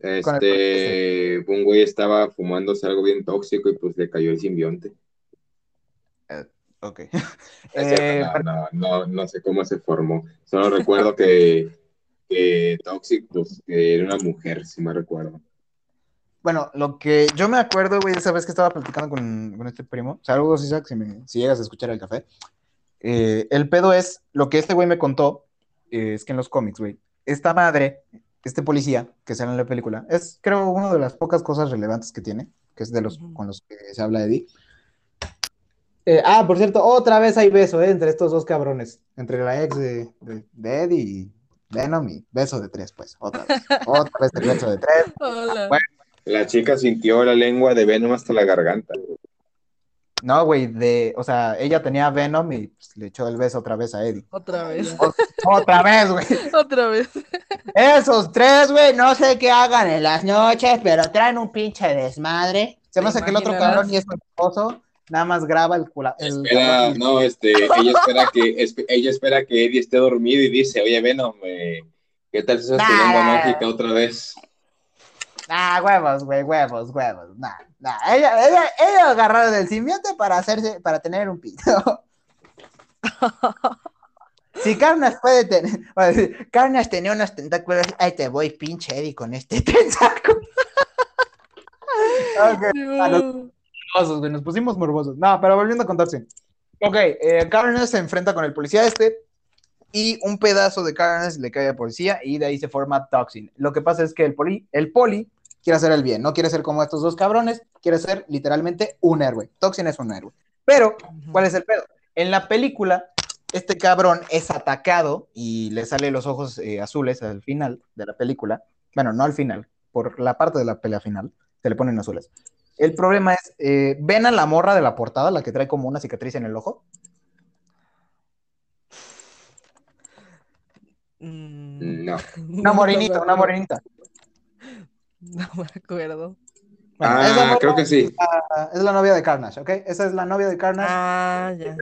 Speaker 2: El-
Speaker 3: Este, un güey estaba fumándose algo bien tóxico y pues le cayó el simbionte.
Speaker 2: Ok.
Speaker 3: Es cierto,
Speaker 2: Eh,
Speaker 3: no, no, no, no sé cómo se formó. Solo recuerdo que, que Toxic, pues, que era una mujer, si me recuerdo.
Speaker 2: Bueno, lo que yo me acuerdo, güey, esa vez que estaba platicando con, con este primo, saludos, Isaac, si, me- si llegas a escuchar el café. Eh, el pedo es, lo que este güey me contó, eh, es que en los cómics, güey, esta madre, este policía que sale en la película, es creo una de las pocas cosas relevantes que tiene, que es de los con los que se habla de Eddie. Eh, ah, por cierto, otra vez hay beso, eh, entre estos dos cabrones, entre la ex de, de, de Eddie y Venom y beso de tres, pues, otra vez, otra vez el beso de tres.
Speaker 1: Hola.
Speaker 2: Bueno.
Speaker 3: La chica sintió la lengua de Venom hasta la garganta.
Speaker 2: No, güey, de, o sea, ella tenía Venom y pues, le echó el beso otra vez a Eddie.
Speaker 1: Otra vez.
Speaker 2: Otra vez, güey.
Speaker 1: Otra vez.
Speaker 2: Esos tres, güey, no sé qué hagan en las noches, pero traen un pinche desmadre. Se me hace que el otro cabrón y es esposo, nada más graba el cula. el
Speaker 3: Espera, no, este, ella espera que, esp- ella espera que Eddie esté dormido y dice, oye, Venom, eh, ¿qué tal si usas tu
Speaker 2: Nah.
Speaker 3: lengua mágica otra vez?
Speaker 2: Ah, huevos, güey, huevos, huevos. Nah, nah. Ella, ella, ella agarraron del simbionte para hacerse, para tener un pito. Si Carnas puede tener, decir, Carnas tenía unos tentáculos, ahí te voy, pinche Eddie, con este tentáculo. Ok, a los-
Speaker 1: No.
Speaker 2: Morbosos, güey, nos pusimos morbosos. No, pero volviendo a contarse. Ok, eh, Carnage se enfrenta con el policía este y un pedazo de Carnage le cae al policía y de ahí se forma Toxin. Lo que pasa es que el poli, el poli quiere hacer el bien, no quiere ser como estos dos cabrones, quiere ser literalmente un héroe. Toxin es un héroe. Pero, ¿cuál es el pedo? En la película, este cabrón es atacado y le sale los ojos eh, azules al final de la película. Bueno, no al final, por la parte de la pelea final, se le ponen azules. El problema es, eh, ¿ven a la morra de la portada, la que trae como una cicatriz en el ojo?
Speaker 1: Mm,
Speaker 3: No.
Speaker 2: Una morenita, una morenita.
Speaker 1: No me acuerdo.
Speaker 2: Bueno,
Speaker 3: Ah,
Speaker 2: morra-
Speaker 3: creo que sí.
Speaker 2: es la novia de Carnage, ¿ok? Esa es la novia de Carnage.
Speaker 1: Ah, ya.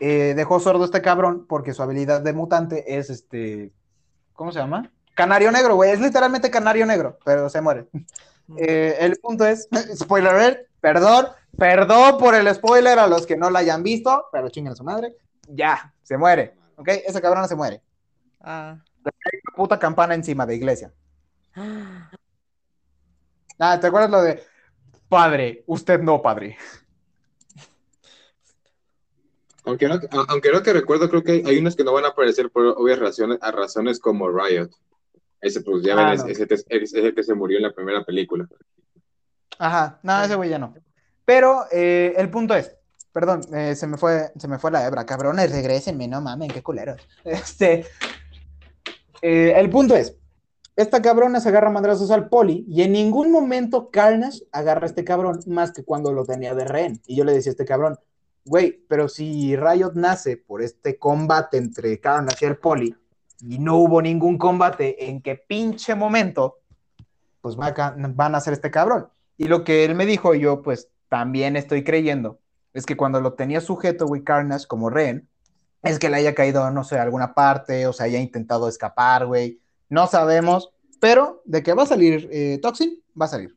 Speaker 2: Eh, dejó sordo este cabrón porque su habilidad de mutante es este. ¿Cómo se llama? Canario negro, güey. Es literalmente canario negro, pero se muere. Eh, el punto es, spoiler alert, perdón, perdón por el spoiler a los que no la hayan visto, pero chinguen a su madre. Ya, se muere, ¿ok? Ese cabrón se muere.
Speaker 1: Ah,
Speaker 2: una puta campana encima de iglesia. Ah, ¿te acuerdas lo de padre? Usted no, padre.
Speaker 3: Aunque no, aunque no que recuerdo, creo que hay, hay unos que no van a aparecer por obvias razones, a razones como Riot. Ese, pues ya
Speaker 2: Ah, no.
Speaker 3: ese, que se murió en la primera película.
Speaker 2: Ajá, no, ese güey ya no. Pero eh, el punto es, perdón, eh, se me fue, se me fue la hebra, cabrones, regrésenme, no mamen, qué culeros. Este, eh, el punto es, esta cabrona se agarra madrazos al poli y en ningún momento Carnage agarra a este cabrón más que cuando lo tenía de rehén. Y yo le decía a este cabrón, güey, pero si Riot nace por este combate entre Carnage y el poli y no hubo ningún combate, ¿en qué pinche momento pues van a hacer este cabrón? Y lo que él me dijo, y yo pues también estoy creyendo, es que cuando lo tenía sujeto, güey, Carnage como rehén, es que le haya caído, no sé, a alguna parte, o sea, haya intentado escapar, güey. No sabemos, pero de que va a salir eh, Toxin, va a salir.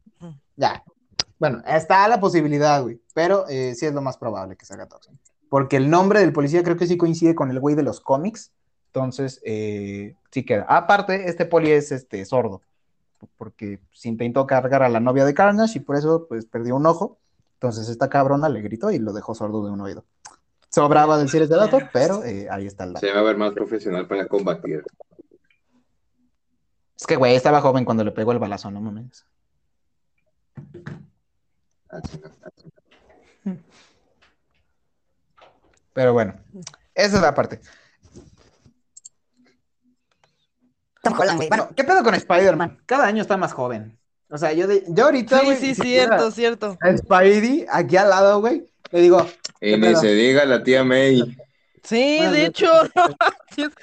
Speaker 2: Ya. Bueno, está la posibilidad, güey, pero eh, sí es lo más probable que salga Toxin. Porque el nombre del policía creo que sí coincide con el güey de los cómics, entonces eh, sí queda. Aparte, este poli es este, sordo porque se intentó cargar a la novia de Carnage y por eso pues perdió un ojo. Entonces esta cabrona le gritó y lo dejó sordo de un oído. Sobraba decir ese dato, pero eh, ahí está el dato.
Speaker 3: Se va a ver más profesional para combatir.
Speaker 2: Es que güey, estaba joven cuando le pegó el balazo, no mames. Pero bueno, esa es la parte.
Speaker 5: Tom Holland, güey.
Speaker 2: Bueno, ¿qué pedo con Spider-Man? Cada año está más joven. O sea, yo, de- yo ahorita,
Speaker 1: Sí, sí,
Speaker 2: si
Speaker 1: cierto, cierto.
Speaker 2: a Spidey aquí al lado, güey, le digo,
Speaker 3: Y
Speaker 2: ¿Qué
Speaker 3: ni
Speaker 2: pedo?
Speaker 3: se diga la tía May.
Speaker 1: Sí,
Speaker 2: Bueno,
Speaker 1: de
Speaker 2: yo-
Speaker 1: hecho.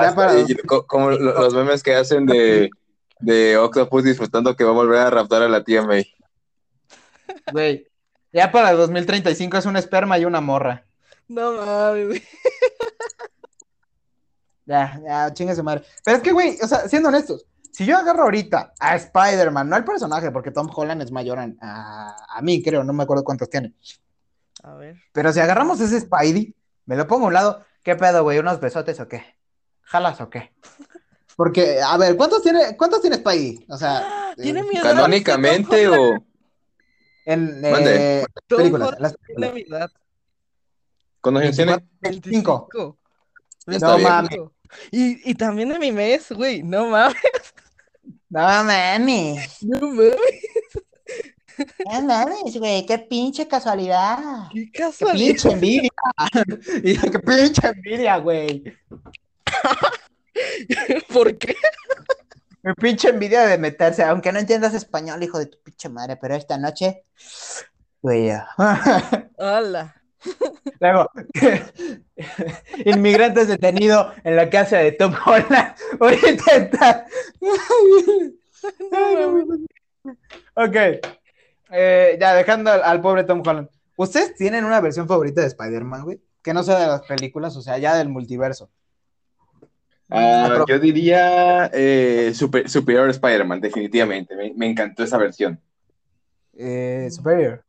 Speaker 2: Ya para-
Speaker 3: y como lo- los memes que hacen de, de Octopus disfrutando que va a volver a raptar a la tía May.
Speaker 2: güey, ya para 2035 es un esperma y una morra.
Speaker 1: No mames, güey.
Speaker 2: Ya, ya, chingue su madre. Pero es que, güey, o sea, siendo honestos, si yo agarro ahorita a Spider-Man, no al personaje, porque Tom Holland es mayor a, a- a mí, creo, no me acuerdo cuántos tiene.
Speaker 1: A ver.
Speaker 2: Pero si agarramos ese Spidey, me lo pongo a un lado, ¿qué pedo, güey? ¿Unos besotes o qué? ¿Jalas o qué? Porque, a ver, ¿cuántos tiene, cuántos tiene Spidey? O sea,
Speaker 1: Tiene
Speaker 2: eh,
Speaker 1: mi edad.
Speaker 3: Canónicamente o
Speaker 2: en eh, películas, las
Speaker 1: Tiene
Speaker 2: películas.
Speaker 1: mi edad.
Speaker 3: ¿cuántos años tiene?
Speaker 2: 25.
Speaker 1: 25.
Speaker 3: Está
Speaker 2: No
Speaker 3: bien.
Speaker 2: mames.
Speaker 1: Y, y también de mi mes, güey. No mames.
Speaker 2: No mames.
Speaker 1: No mames.
Speaker 2: No mames, güey, qué pinche casualidad.
Speaker 1: Qué
Speaker 2: Qué
Speaker 1: casualidad.
Speaker 2: pinche envidia. Qué pinche envidia, güey.
Speaker 1: ¿Por qué?
Speaker 2: Mi pinche envidia de meterse, aunque no entiendas español, hijo de tu pinche madre, pero esta noche, güey.
Speaker 1: Hola.
Speaker 2: Luego, inmigrantes detenido en la casa de Tom Holland no, güey. ok, eh, ya dejando al, al pobre Tom Holland. ¿Ustedes tienen una versión favorita de Spider-Man, güey? Que no sea de las películas, o sea, ya del multiverso.
Speaker 3: Ah, yo diría eh, Super- Superior Spider-Man, definitivamente. Me, me encantó esa versión.
Speaker 2: Eh, Superior.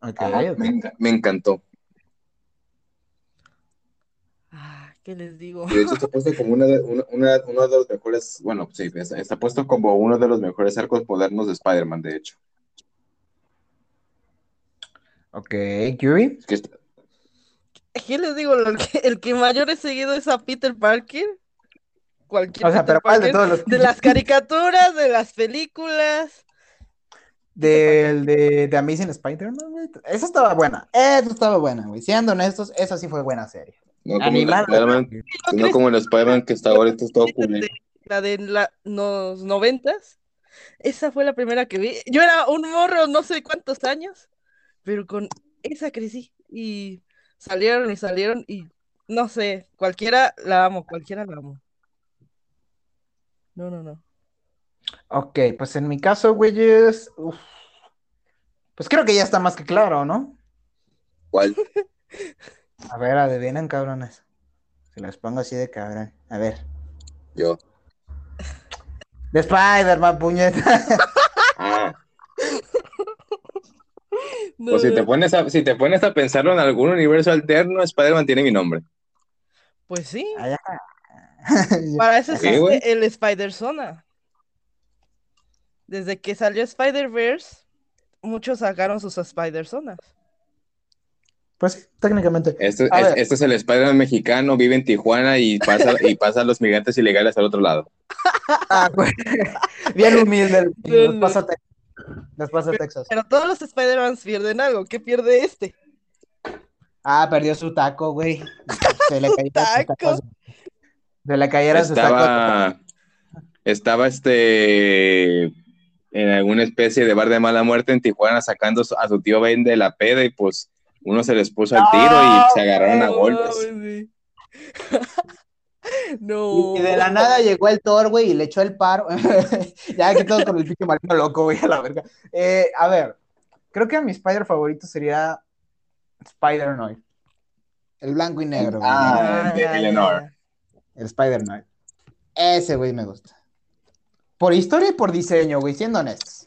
Speaker 2: Ok,
Speaker 3: Ajá,
Speaker 2: ok.
Speaker 3: me, enca- me encantó.
Speaker 1: Ah, ¿qué les digo?
Speaker 3: De hecho está puesto como una de, una- una- uno de los mejores, bueno, sí, está, está puesto como uno de los mejores arcos modernos de Spider-Man, de hecho.
Speaker 2: Ok, Yuri.
Speaker 3: Es que está-
Speaker 1: ¿Qué les digo? El que, el que mayor he seguido es a Peter Parker. Cualquier
Speaker 2: O sea,
Speaker 1: Peter
Speaker 2: pero ¿cuál de
Speaker 1: Parker.
Speaker 2: todos los
Speaker 1: De las caricaturas, de las películas.
Speaker 2: Del de, de Amazing Spider-Man, güey. Esa estaba buena. Esa estaba buena, güey. Siendo honestos, esa sí fue buena serie.
Speaker 3: No como,
Speaker 2: Animada.
Speaker 3: el Spider-Man, no como el Spider-Man que está ahorita es todo culero.
Speaker 1: La de la- los noventas. Esa fue la primera que vi. Yo era un morro, no sé cuántos años, pero con esa crecí. Y salieron y salieron y no sé, cualquiera la amo, cualquiera la amo. No, no, no.
Speaker 2: Ok, pues en mi caso, güeyes. uf, Pues creo que ya está más que claro, ¿no?
Speaker 3: ¿Cuál?
Speaker 2: A ver, adivinen, cabrones. Se las pongo así de cabrón. A ver.
Speaker 3: Yo.
Speaker 2: De Spider-Man, puñeta.
Speaker 3: Ah,
Speaker 1: No,
Speaker 3: pues si te pones a, si te pones a pensarlo en algún universo alterno, Spider-Man tiene mi nombre.
Speaker 1: Pues sí.
Speaker 2: Allá.
Speaker 1: Para eso
Speaker 3: Sí,
Speaker 1: existe el Spider-Zona. Desde que salió Spider-Verse, muchos sacaron sus Spider-Zonas.
Speaker 2: Pues sí, técnicamente.
Speaker 3: Este,
Speaker 2: A
Speaker 3: es-
Speaker 2: ver.
Speaker 3: este es el Spider-Man mexicano, vive en Tijuana y pasa, y pasa a los migrantes ilegales al otro lado.
Speaker 2: Ah, güey. Bien humilde. Nos pasa a Texas. Nos pasa Texas.
Speaker 1: Pero todos los Spider-Mans pierden algo. ¿Qué pierde este?
Speaker 2: Ah, perdió su taco, güey. Se le cayeron sus
Speaker 1: taco.
Speaker 2: tacos. Se le cayeron sus tacos.
Speaker 3: Estaba, estaba este en alguna especie de bar de mala muerte en Tijuana sacando a su tío Ben de la peda y pues uno se les puso al tiro y se agarraron a golpes.
Speaker 1: No.
Speaker 2: Y de la nada llegó el Thor, güey, y le echó el paro. ya que todos con el pinche marino loco, güey, a la verga. Eh, a ver, creo que mi Spider favorito sería Spider-Noir. El blanco y negro, güey.
Speaker 3: Ah, Eleanor.
Speaker 1: ya.
Speaker 2: El Spider-Noir. Ese, güey, me gusta. Por historia y por diseño, güey, siendo honestos.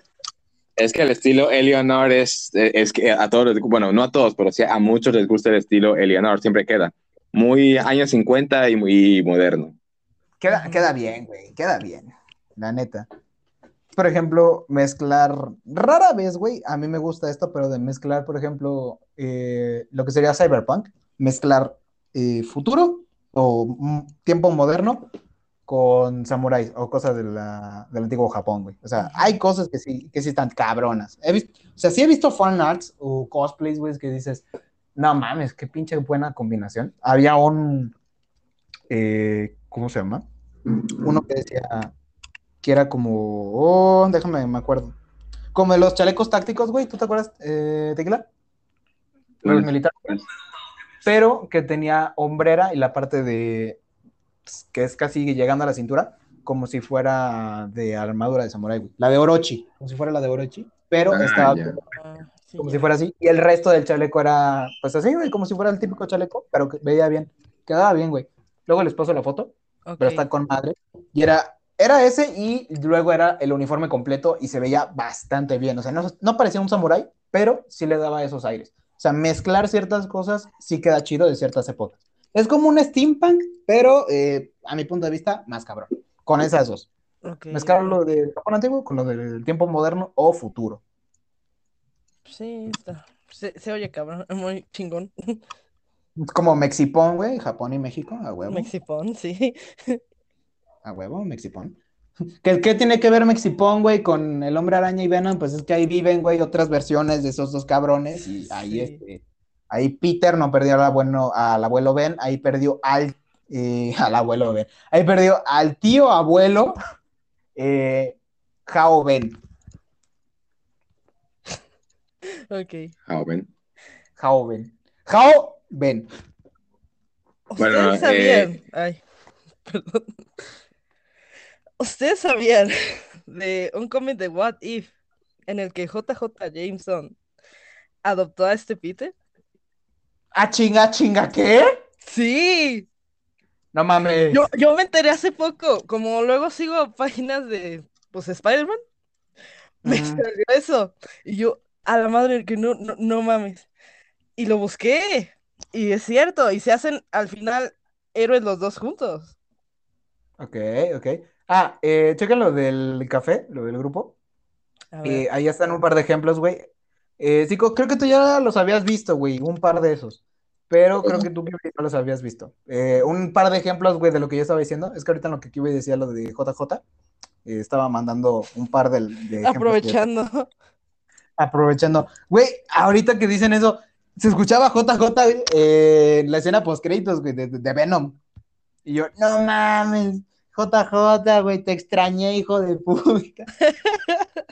Speaker 3: Es que el estilo Eleanor es, es que a todos, bueno, no a todos, pero sí a muchos les gusta el estilo Eleanor, siempre queda. Muy años 50 y muy moderno.
Speaker 2: Queda, queda bien, güey, queda bien. La neta. Por ejemplo, mezclar, rara vez, güey, a mí me gusta esto, pero de mezclar, por ejemplo, eh, lo que sería cyberpunk, mezclar eh, futuro o mm, tiempo moderno con samuráis o cosas de la- del antiguo Japón, güey. O sea, hay cosas que sí, que sí están cabronas. He visto, o sea, sí he visto fan arts o cosplays, güey, que dices, no mames, qué pinche buena combinación. Había un, eh, ¿cómo se llama? Uno que decía que era como, oh, déjame, me acuerdo. Como de los chalecos tácticos, güey, ¿tú te acuerdas, eh, Tequila? Los militares. Pero que tenía hombrera y la parte de, pues, que es casi llegando a la cintura, como si fuera de armadura de samurái, güey. La de Orochi, como si fuera la de Orochi, pero
Speaker 3: Ah,
Speaker 2: estaba.
Speaker 1: Ah,
Speaker 2: como si fuera así. Y el resto del chaleco era, pues así, güey, como si fuera el típico chaleco, pero que veía bien. Quedaba bien, güey. Luego les paso la foto, pero está con madre. Y era, era ese y luego era el uniforme completo y se veía bastante bien. O sea, no, no parecía un samurái, pero sí le daba esos aires. O sea, mezclar ciertas cosas sí queda chido de ciertas épocas. Es como un steampunk, pero eh, a mi punto de vista, más cabrón. Con esas dos.
Speaker 1: Ok.
Speaker 2: Mezclar lo del Japón antiguo con lo del tiempo moderno o futuro.
Speaker 1: Sí, está. Se, se oye cabrón, muy chingón.
Speaker 2: Es como Mexipón, güey, Japón y México, a huevo.
Speaker 1: Mexipón, sí.
Speaker 2: A huevo, Mexipón. ¿Qué, qué tiene que ver Mexipón, güey, con el hombre araña y Venom? Pues es que ahí viven, güey, otras versiones de esos dos cabrones. Y ahí,
Speaker 1: Sí.
Speaker 2: este, ahí Peter no perdió al abuelo, al abuelo Ben, ahí perdió al, eh, al abuelo Ben. Ahí perdió al tío abuelo, eh, Jao Ben.
Speaker 1: Ok.
Speaker 2: Jao Ben. Jao Ben.
Speaker 3: Bueno,
Speaker 1: Ustedes sabían. Ay, perdón. Ustedes sabían de un cómic de What If en el que JJ Jameson adoptó a este Peter.
Speaker 2: Ah, chinga, chinga, ¿qué?
Speaker 1: Sí.
Speaker 2: No mames.
Speaker 1: Yo, yo me enteré hace poco, como luego sigo páginas de pues Spider-Man, me salió eso. Y yo, a la madre, que no, no, no mames. Y lo busqué. Y es cierto, y se hacen al final héroes los dos juntos.
Speaker 2: Ok, ok. Ah, eh, chequen lo del café, lo del grupo. Eh, ahí están un par de ejemplos, güey. Eh, sí, co- creo que tú ya los habías visto, güey, un par de esos. Pero creo que tú Kiwi, no los habías visto. Eh, un par de ejemplos, güey, de lo que yo estaba diciendo. Es que ahorita en lo que Kiwi decía, lo de JJ, eh, estaba mandando un par de, de ejemplos
Speaker 1: Aprovechando.
Speaker 2: aprovechando. Güey, ahorita que dicen eso, se escuchaba JJ eh, en la escena post créditos, güey, de, de Venom. Y yo, no mames, JJ, güey, te extrañé, hijo de puta.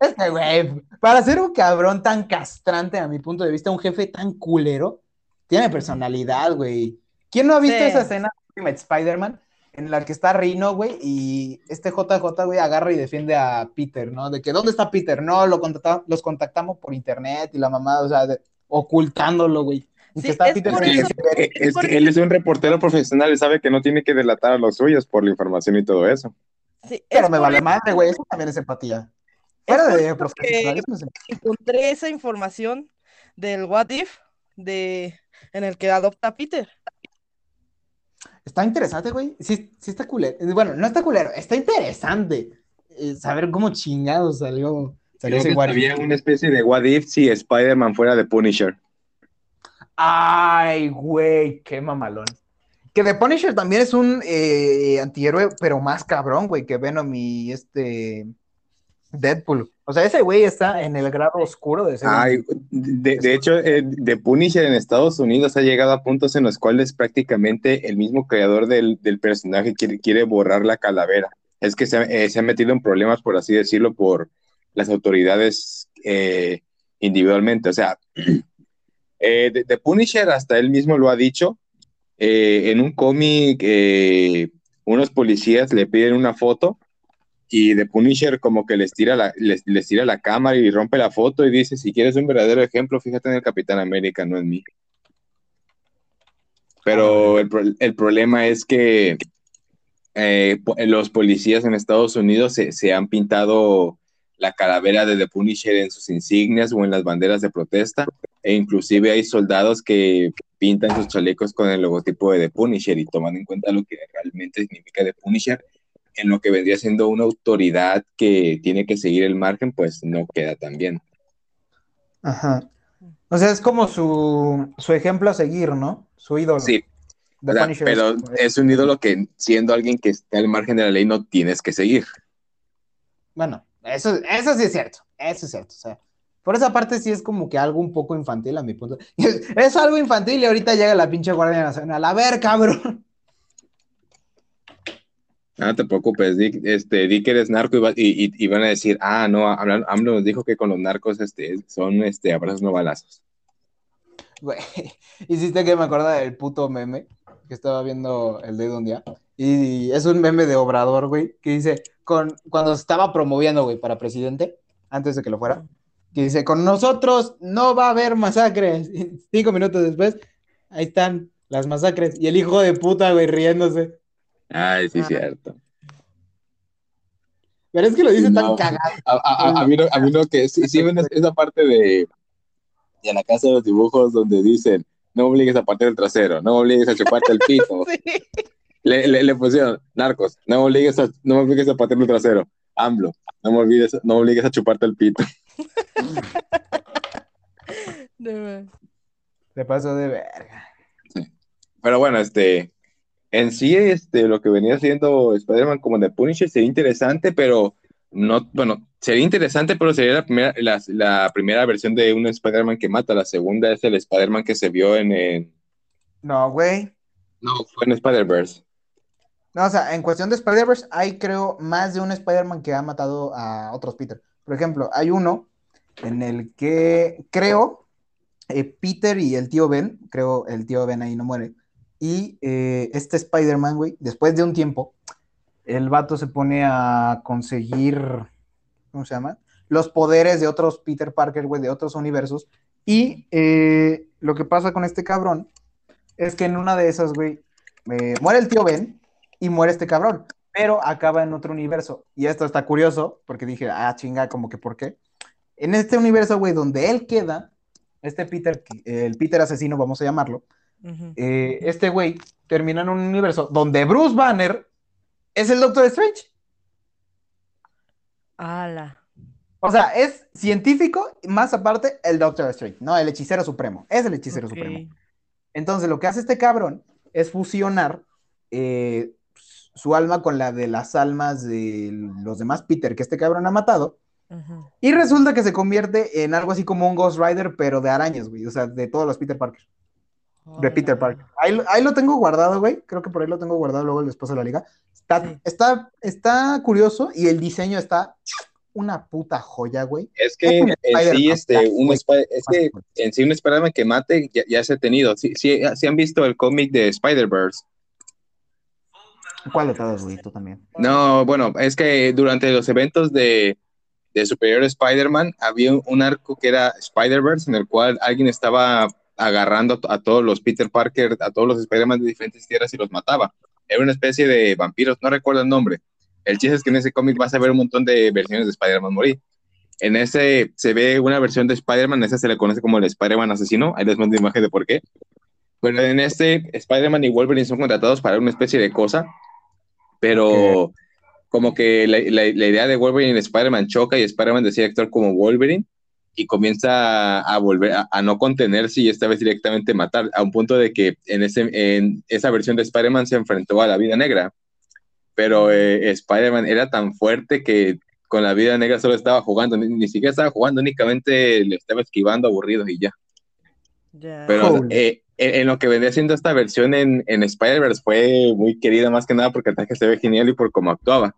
Speaker 2: Este güey, para ser un cabrón tan castrante, a mi punto de vista, un jefe tan culero, tiene personalidad, güey. ¿Quién no ha visto
Speaker 1: Sí.
Speaker 2: esa escena de Spider-Man? En la que está Rino, güey, y este JJ, güey, agarra y defiende a Peter, ¿no? De que, ¿dónde está Peter? No, lo contacta- los contactamos por internet y la mamá, o sea, de- ocultándolo, güey. Y
Speaker 1: Sí,
Speaker 2: que está
Speaker 1: es
Speaker 2: Peter
Speaker 1: por
Speaker 2: sin
Speaker 1: eso-
Speaker 2: que-
Speaker 3: Es que él es un reportero profesional y sabe que no tiene que delatar a los suyos por la información y todo eso.
Speaker 1: Sí,
Speaker 2: Pero
Speaker 1: es
Speaker 2: me vale madre, güey, eso también es empatía. Fuera de profesionalismo,
Speaker 1: encontré esa información del What If de en el que adopta a Peter.
Speaker 2: está interesante, güey. Sí, sí está culero. Bueno, no está culero, está interesante eh, saber cómo chingados salió, salió
Speaker 3: Creo
Speaker 2: ese
Speaker 3: que había una especie de what if si Spider-Man fuera de Punisher.
Speaker 2: Ay, güey, qué mamalón. Que The Punisher también es un eh, antihéroe, pero más cabrón, güey, que Venom y este Deadpool. O sea, ese güey está en el grado oscuro de ser.
Speaker 3: Ay, de, de hecho, eh, de Punisher en Estados Unidos ha llegado a puntos en los cuales prácticamente el mismo creador del, del personaje quiere, quiere borrar la calavera. Es que se, ha- eh, se ha metido en problemas, por así decirlo, por las autoridades eh, individualmente. O sea, eh, de, de Punisher hasta él mismo lo ha dicho. eh, en un cómic, eh, unos policías le piden una foto y The Punisher como que les tira la, les, les tira la cámara y rompe la foto y dice, si quieres un verdadero ejemplo, fíjate en el Capitán América, no en mí. Pero el, pro- el problema es que eh, los policías en Estados Unidos se, se han pintado la calavera de The Punisher en sus insignias o en las banderas de protesta, e inclusive hay soldados que pintan sus chalecos con el logotipo de The Punisher y toman en cuenta lo que realmente significa The Punisher, en lo que vendría siendo una autoridad que tiene que seguir el margen, pues no queda tan bien.
Speaker 2: Ajá. O sea, es como su, su ejemplo a seguir, ¿no? Su ídolo.
Speaker 3: Sí,
Speaker 2: The
Speaker 3: o sea,
Speaker 2: Punisher
Speaker 3: pero
Speaker 2: es-
Speaker 3: es un ídolo que siendo alguien que está al margen de la ley no tienes que seguir.
Speaker 2: Bueno, eso, eso sí es cierto. Eso es cierto. O sea, por esa parte sí es como que algo un poco infantil a mi punto. Es algo infantil y ahorita llega la pinche Guardia Nacional. A ver, cabrón.
Speaker 3: No te preocupes, di, este, di que eres narco y, va- y, y- y van a decir, ah, no, AMLO AMLO nos dijo que con los narcos este, son este, abrazos no balazos.
Speaker 2: Güey, hiciste que me acordara del puto meme que estaba viendo el dedo un día. Y es un meme de Obrador, güey, que dice, con, cuando se estaba promoviendo, güey, para presidente, antes de que lo fuera, que dice, con nosotros no va a haber masacres. Y cinco minutos después, ahí están las masacres. Y el hijo de puta, güey, riéndose.
Speaker 3: Ay, sí,
Speaker 1: Ah.
Speaker 3: cierto.
Speaker 2: Pero es que lo dice
Speaker 3: No.
Speaker 2: tan cagado.
Speaker 3: A, a- a- a mí no, a mí no que sí, sí ven es- esa parte de, de la casa de los dibujos donde dicen, no me obligues a partir el trasero, no me obligues a chuparte el pito.
Speaker 1: Sí.
Speaker 3: Le, le, le pusieron, narcos, no me obligues a, no me obligues a partir el trasero. AMLO, no me olvides, no me obligues a chuparte el pito.
Speaker 1: No,
Speaker 2: Se pasó de verga.
Speaker 3: Pero bueno, este, en sí, este, lo que venía haciendo Spider-Man como de Punisher sería interesante, pero no, bueno, sería interesante, pero sería la primera, la, la primera versión de un Spider-Man que mata. La segunda es el Spider-Man que se vio en, en-
Speaker 2: No, güey.
Speaker 3: no, fue en Spider-Verse.
Speaker 2: No, o sea, en cuestión de Spider-Verse, hay creo más de un Spider-Man que ha matado a otros Peter. Por ejemplo, hay uno en el que creo eh, Peter y el tío Ben, creo el tío Ben ahí no muere, y eh, este Spider-Man, güey, después de un tiempo, el vato se pone a conseguir, ¿cómo se llama? Los poderes de otros Peter Parker, güey, de otros universos. Y eh, lo que pasa con este cabrón es que en una de esas, güey, muere el tío Ben y muere este cabrón, pero acaba en otro universo. Y esto está curioso, porque dije, ah, chinga, como que por qué. En este universo, güey, donde él queda, este Peter, el Peter asesino, vamos a llamarlo, eh, este güey termina en un universo donde Bruce Banner es el Doctor Strange.
Speaker 1: Ala.
Speaker 2: O sea, es científico, más aparte, el Doctor Strange, ¿no? El hechicero supremo. Es el hechicero supremo. Entonces, lo que hace este cabrón es fusionar eh, su alma con la de las almas de los demás Peter que este cabrón ha matado.
Speaker 1: Ujú.
Speaker 2: Y resulta que se convierte en algo así como un Ghost Rider, pero de arañas, güey. O sea, de todos los Peter Parker. De Peter. Parker. Ahí, lo- ahí lo tengo guardado, güey. Creo que por ahí lo tengo guardado luego después de la liga. Está,
Speaker 1: Sí.
Speaker 2: está, está curioso y el diseño está una puta joya, güey.
Speaker 3: Es que
Speaker 2: Es
Speaker 3: en sí, este, un es que en sí un Spider-Man que mate ya, ya se ha tenido. Sí, sí, sí han visto el cómic de Spider-Verse.
Speaker 2: ¿Cuál de todos, güey? Tú también.
Speaker 3: No, bueno, es que durante los eventos de, de Superior Spider-Man había un, arco que era Spider-Verse en el cual alguien estaba agarrando a, todos los Peter Parker, a todos los Spider-Man de diferentes tierras y los mataba. Era una especie de vampiros, no recuerdo el nombre. El chiste es que en ese cómic vas a ver un montón de versiones de Spider-Man morir. En ese se ve una versión de Spider-Man, esa se le conoce como el Spider-Man asesino. Ahí les mando imagen de por qué. Pero en este, Spider-Man y Wolverine son contratados para una especie de cosa, pero como que la, la- la idea de Wolverine y Spider-Man choca y Spider-Man decide actuar como Wolverine y comienza a volver a, a no contenerse y esta vez directamente matar, a un punto de que en, ese, en esa versión de Spider-Man se enfrentó a la vida negra, pero eh, Spider-Man era tan fuerte que con la vida negra solo estaba jugando, ni, ni siquiera estaba jugando, únicamente le estaba esquivando aburrido y ya.
Speaker 1: Ya.
Speaker 3: Pero eh, en, lo que vendría siendo esta versión en, en Spider-Verse fue muy querida más que nada porque el traje se ve genial y por cómo actuaba.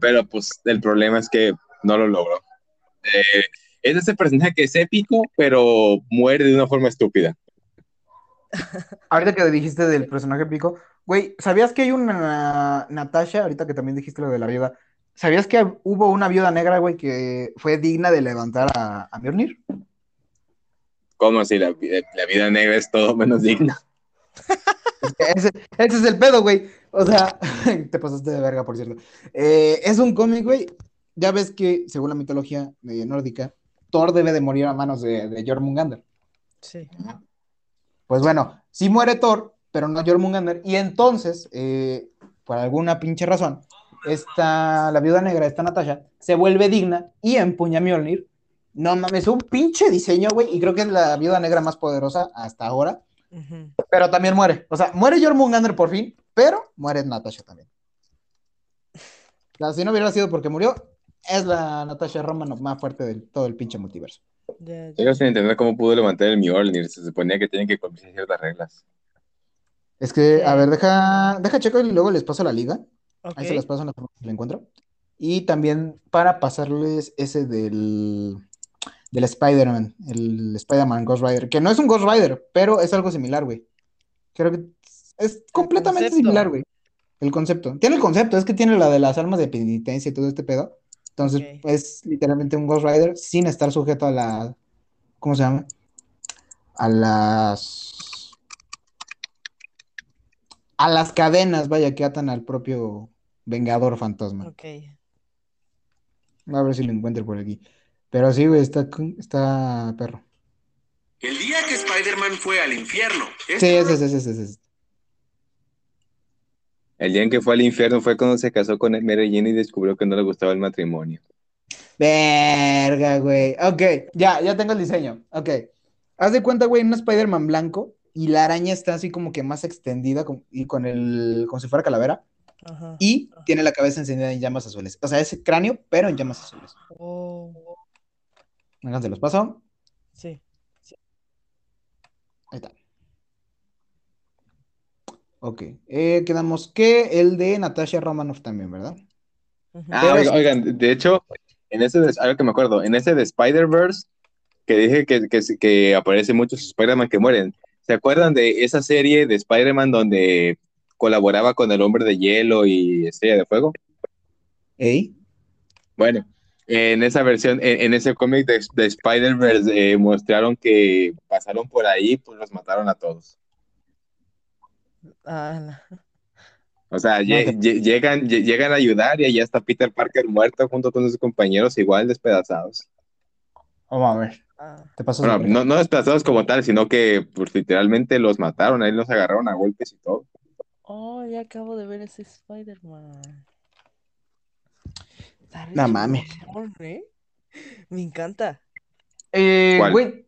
Speaker 3: Pero pues el problema es que no lo logró. Eh, es ese personaje que es épico, pero muere de una forma estúpida.
Speaker 2: Ahorita que dijiste del personaje pico, güey, ¿sabías que hay una Natasha, ahorita que también dijiste lo de la viuda, ¿sabías que hubo una viuda negra, güey, que fue digna de levantar a, a Mjolnir?
Speaker 3: Como si la, la vida negra es todo menos digna.
Speaker 2: Ese, ese es el pedo, güey. O sea, te pasaste de verga, por cierto. Eh, es un cómic, güey. Ya ves que, según la mitología eh, nórdica, Thor debe de morir a manos de, de Jormungandr.
Speaker 1: Sí.
Speaker 2: Pues bueno, sí muere Thor, pero no Jormungandr. Y entonces, eh, por alguna pinche razón, esta, la viuda negra, esta Natasha, se vuelve digna y empuña a Mjolnir. No mames, un pinche diseño, güey. Y creo que es la viuda negra más poderosa hasta ahora. Pero también muere. O sea, muere Jormungandr por fin, pero muere Natasha también. O sea, si no hubiera sido porque murió, es la Natasha Romanoff más fuerte de todo el pinche multiverso.
Speaker 1: Ya.
Speaker 3: Sigo sin entender cómo pudo levantar el Mjolnir. Se suponía que tienen que cumplir ciertas reglas.
Speaker 2: Es que, a ver, deja, deja checo y luego les paso la liga. Ahí se las paso en la forma que la encuentro. Y también para pasarles ese del, del Spider-Man, el Spider-Man Ghost Rider, que no es un Ghost Rider, pero es algo similar, güey. Creo que es completamente similar, güey. El concepto. Tiene el concepto, es que tiene la de las almas de penitencia y todo este pedo. Entonces, es literalmente un Ghost Rider sin estar sujeto a la. ¿Cómo se llama? A las. A las cadenas, vaya, que atan al propio Vengador Fantasma.
Speaker 1: Ok.
Speaker 2: A ver si lo encuentro por aquí. Pero sí, güey, está, está perro.
Speaker 6: El día que Spider-Man fue al infierno.
Speaker 2: Sí,
Speaker 6: Este
Speaker 2: ese, ese, ese, ese, ese.
Speaker 3: El día en que fue al infierno fue cuando se casó con Mary Jane y descubrió que no le gustaba el matrimonio.
Speaker 2: Verga, güey. Ok, ya, ya tengo el diseño. Ok. Haz de cuenta, güey, un Spider-Man blanco y la araña está así como que más extendida con- y con el, como si fuera calavera
Speaker 1: Ajá.
Speaker 2: y tiene la cabeza encendida en llamas azules. O sea, ese cráneo, pero en llamas azules.
Speaker 1: Oh,
Speaker 2: Se los paso.
Speaker 1: sí.
Speaker 2: Ahí está. Ok. Eh, quedamos que el de Natasha Romanoff también, ¿verdad?
Speaker 3: Ah, oigan, de hecho, en ese de, algo que me acuerdo, en ese de Spider-Verse, que dije que, que, que aparecen muchos Spider-Man que mueren. ¿Se acuerdan de esa serie de Spider-Man donde colaboraba con el Hombre de Hielo y Estrella de Fuego?
Speaker 2: ¿Ey?
Speaker 3: Bueno, en esa versión, en, en ese cómic de, de Spider-Verse, eh, mostraron que pasaron por ahí, pues los mataron a todos.
Speaker 1: Ah,
Speaker 3: O sea, lle-
Speaker 2: Mate.
Speaker 3: lle- llegan, lle- llegan a ayudar y allá está Peter Parker muerto junto con sus compañeros igual despedazados.
Speaker 2: Vamos a ver.
Speaker 1: ah,
Speaker 2: Te.
Speaker 3: Bueno,
Speaker 2: su-
Speaker 3: no, no despedazados como tal, sino que pues, literalmente los mataron, ahí los agarraron a golpes y todo.
Speaker 1: Oh, ya acabo de ver ese Spider-Man. Re
Speaker 2: No mames.
Speaker 1: ¿eh? Me encanta.
Speaker 2: Eh, güey,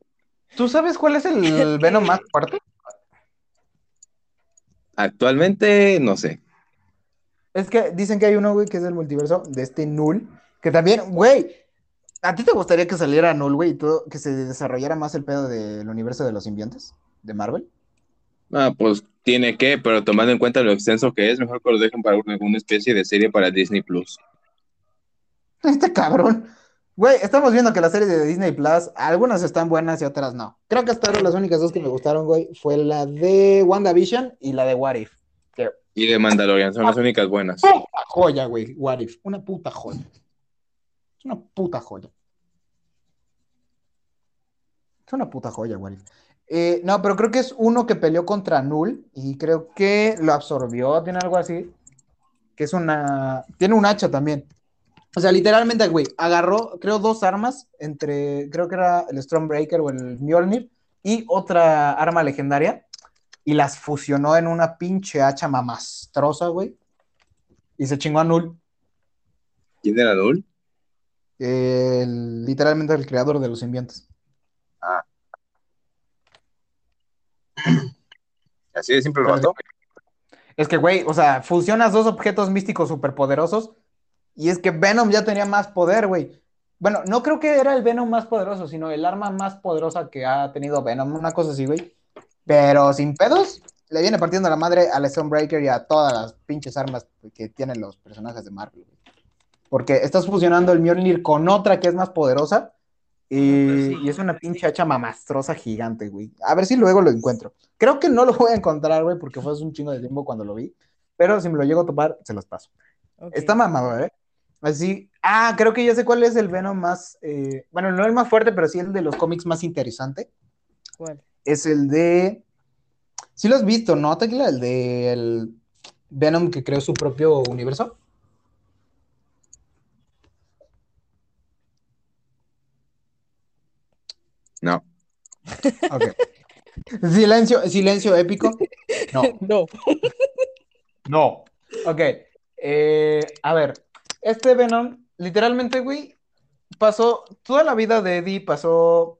Speaker 2: ¿tú sabes cuál es el Venom más fuerte?
Speaker 3: Actualmente, no sé.
Speaker 2: Es que dicen que hay uno, güey, que es del multiverso de este Null, que también, güey, ¿a ti te gustaría que saliera Null, güey, y todo, que se desarrollara más el pedo del universo de los simbiontes de Marvel?
Speaker 3: Ah, pues tiene que, pero tomando en cuenta lo extenso que es, mejor que lo dejen para alguna especie de serie para Disney Plus.
Speaker 2: Este cabrón. Güey, estamos viendo que la serie de Disney Plus, algunas están buenas y otras no. Creo que hasta ahora las únicas dos que me gustaron, güey, fue la de WandaVision y la de What If. Que
Speaker 3: Y de Mandalorian son las únicas buenas.
Speaker 2: puta joya, güey, What If. Una puta joya. Es una puta joya. Es una puta joya, What If. Eh, no, pero creo que es uno que peleó contra Null y creo que lo absorbió, tiene algo así. Que es una. Tiene un hacha también. O sea, literalmente, güey, agarró, creo, dos armas entre, creo que era el Stormbreaker o el Mjolnir y otra arma legendaria. y las fusionó en una pinche hacha mamastrosa, güey. Y se chingó a Null,
Speaker 3: ¿Quién era Null?
Speaker 2: el- literalmente el creador de los simbiontes.
Speaker 3: Así de simple lo mató.
Speaker 2: Es que, güey, o sea, fusionas dos objetos místicos superpoderosos y es que Venom ya tenía más poder, güey. Bueno, no creo que era el Venom más poderoso, sino el arma más poderosa que ha tenido Venom, una cosa así, güey. Pero sin pedos, le viene partiendo la madre al Stonebreaker y a todas las pinches armas que tienen los personajes de Marvel, güey. Porque estás fusionando el Mjolnir con otra que es más poderosa y,
Speaker 1: sí.
Speaker 2: y es una pinche hacha mamastrosa gigante, güey. A ver si luego lo encuentro. Creo que no lo voy a encontrar, güey, porque fue hace un chingo de tiempo cuando lo vi. Pero si me lo llego a topar, se los paso. Está mamado, ¿eh? Así. Ah, creo que ya sé cuál es el Venom más. eh, bueno, no el más fuerte, pero sí el de los cómics más interesante.
Speaker 1: ¿Cuál?
Speaker 2: Es el de. Sí lo has visto, ¿no, Tequila? El de el Venom que creó su propio universo.
Speaker 3: No.
Speaker 2: Ok. silencio, silencio épico. No.
Speaker 1: No.
Speaker 2: No. Ok. eh, a ver, este Venom, literalmente, güey, pasó toda la vida de Eddie, pasó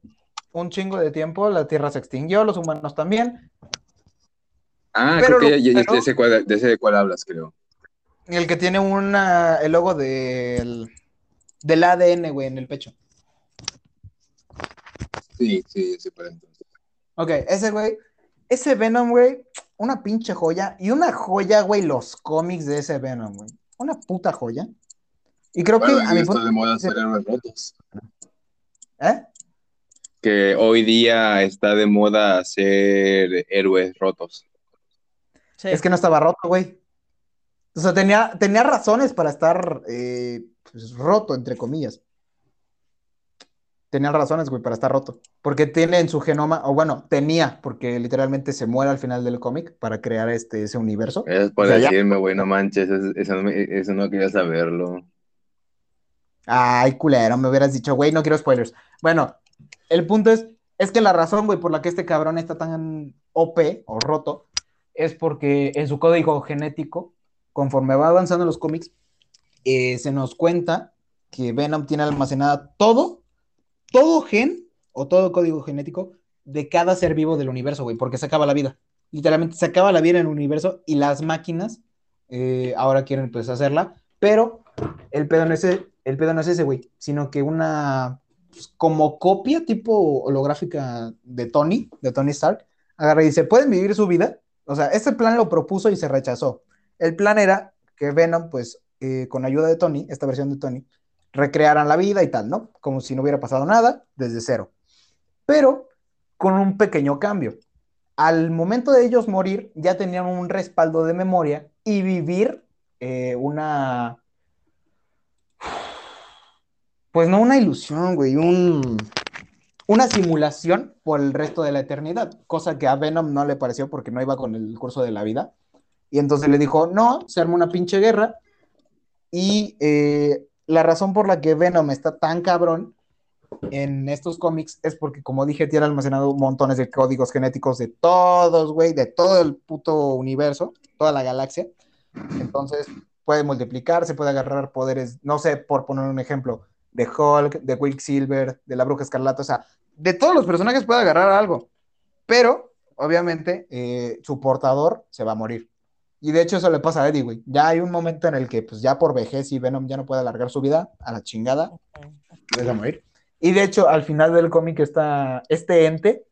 Speaker 2: un chingo de tiempo, la Tierra se extinguió, los humanos también.
Speaker 3: Ah,
Speaker 2: Pero
Speaker 3: creo que ya, ya-
Speaker 2: pero-
Speaker 3: de, cuál hablas, creo.
Speaker 2: El que tiene una, el logo del, del ADN, güey, en el pecho.
Speaker 3: Sí, sí, ese para entonces.
Speaker 2: Ok, ese güey, ese Venom, güey, una pinche joya. Y una joya, güey, los cómics de ese Venom, güey. Una puta joya. Y creo
Speaker 3: Bueno,
Speaker 2: que a mi
Speaker 3: está
Speaker 2: punto
Speaker 3: de moda hacer héroes rotos.
Speaker 2: ¿Eh?
Speaker 3: Que hoy día está de moda hacer héroes rotos.
Speaker 1: Sí.
Speaker 2: Es que no estaba roto, güey. O sea, tenía, tenía razones para estar eh, pues, roto, entre comillas. Tenía razones, güey, para estar roto. Porque tiene en su genoma, o bueno, tenía, porque literalmente se muere al final del cómic para crear este, ese universo.
Speaker 3: Es por
Speaker 2: O sea, ya-
Speaker 3: decirme, güey, no manches, eso, eso no quería saberlo.
Speaker 2: Ay, culero, me hubieras dicho, güey, no quiero spoilers. Bueno, el punto es, es que la razón, güey, por la que este cabrón está tan OP o roto, es porque en su código genético, conforme va avanzando en los cómics, eh, se nos cuenta que Venom tiene almacenada todo, todo gen o todo código genético de cada ser vivo del universo, güey, porque se acaba la vida. Literalmente se acaba la vida en el universo y las máquinas eh, ahora quieren pues hacerla, pero el pedo es ese, el pedo no es ese, güey, sino que una pues, como copia tipo holográfica de Tony, de Tony Stark, agarra y dice, ¿pueden vivir su vida? O sea, este plan lo propuso y se rechazó. El plan era que Venom, pues, eh, con ayuda de Tony, esta versión de Tony, recrearan la vida y tal, ¿no? Como si no hubiera pasado nada, desde cero. Pero con un pequeño cambio. Al momento de ellos morir, ya tenían un respaldo de memoria y vivir eh, una... Pues no una ilusión, güey, un... una simulación por el resto de la eternidad, cosa que a Venom no le pareció porque no iba con el curso de la vida. Y entonces le dijo, no, se arma una pinche guerra. Y eh, la razón por la que Venom está tan cabrón en estos cómics es porque, como dije, tiene almacenado montones de códigos genéticos de todos, güey, de todo el puto universo, toda la galaxia. Entonces puede multiplicarse, puede agarrar poderes, no sé, por poner un ejemplo, de Hulk, de Quicksilver, de la Bruja Escarlata, o sea, de todos los personajes puede agarrar algo. Pero, obviamente, eh, su portador se va a morir. Y de hecho eso le pasa a Eddie, güey. Ya hay un momento en el que, pues ya por vejez y Venom ya no puede alargar su vida a la chingada, deja morir. Y de hecho, al final del cómic está este ente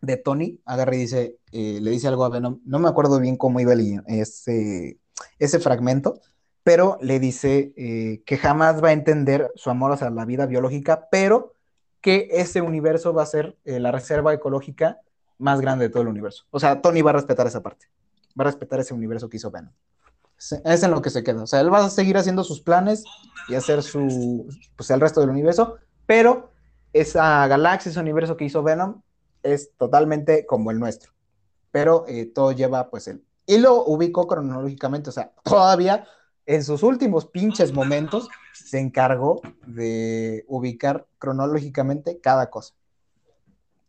Speaker 2: de Tony, agarra y dice, eh, le dice algo a Venom, no me acuerdo bien cómo iba el, ese, ese fragmento, pero le dice eh, que jamás va a entender su amor hacia la vida biológica, pero que ese universo va a ser eh, la reserva ecológica más grande de todo el universo. O sea, Tony va a respetar esa parte, va a respetar ese universo que hizo Venom. Es en lo que se queda. O sea, él va a seguir haciendo sus planes y hacer su, pues el resto del universo, pero esa galaxia, ese universo que hizo Venom es totalmente como el nuestro. Pero eh, todo lleva pues él. Y lo ubicó cronológicamente, o sea, todavía en sus últimos pinches momentos se encargó de ubicar cronológicamente cada cosa.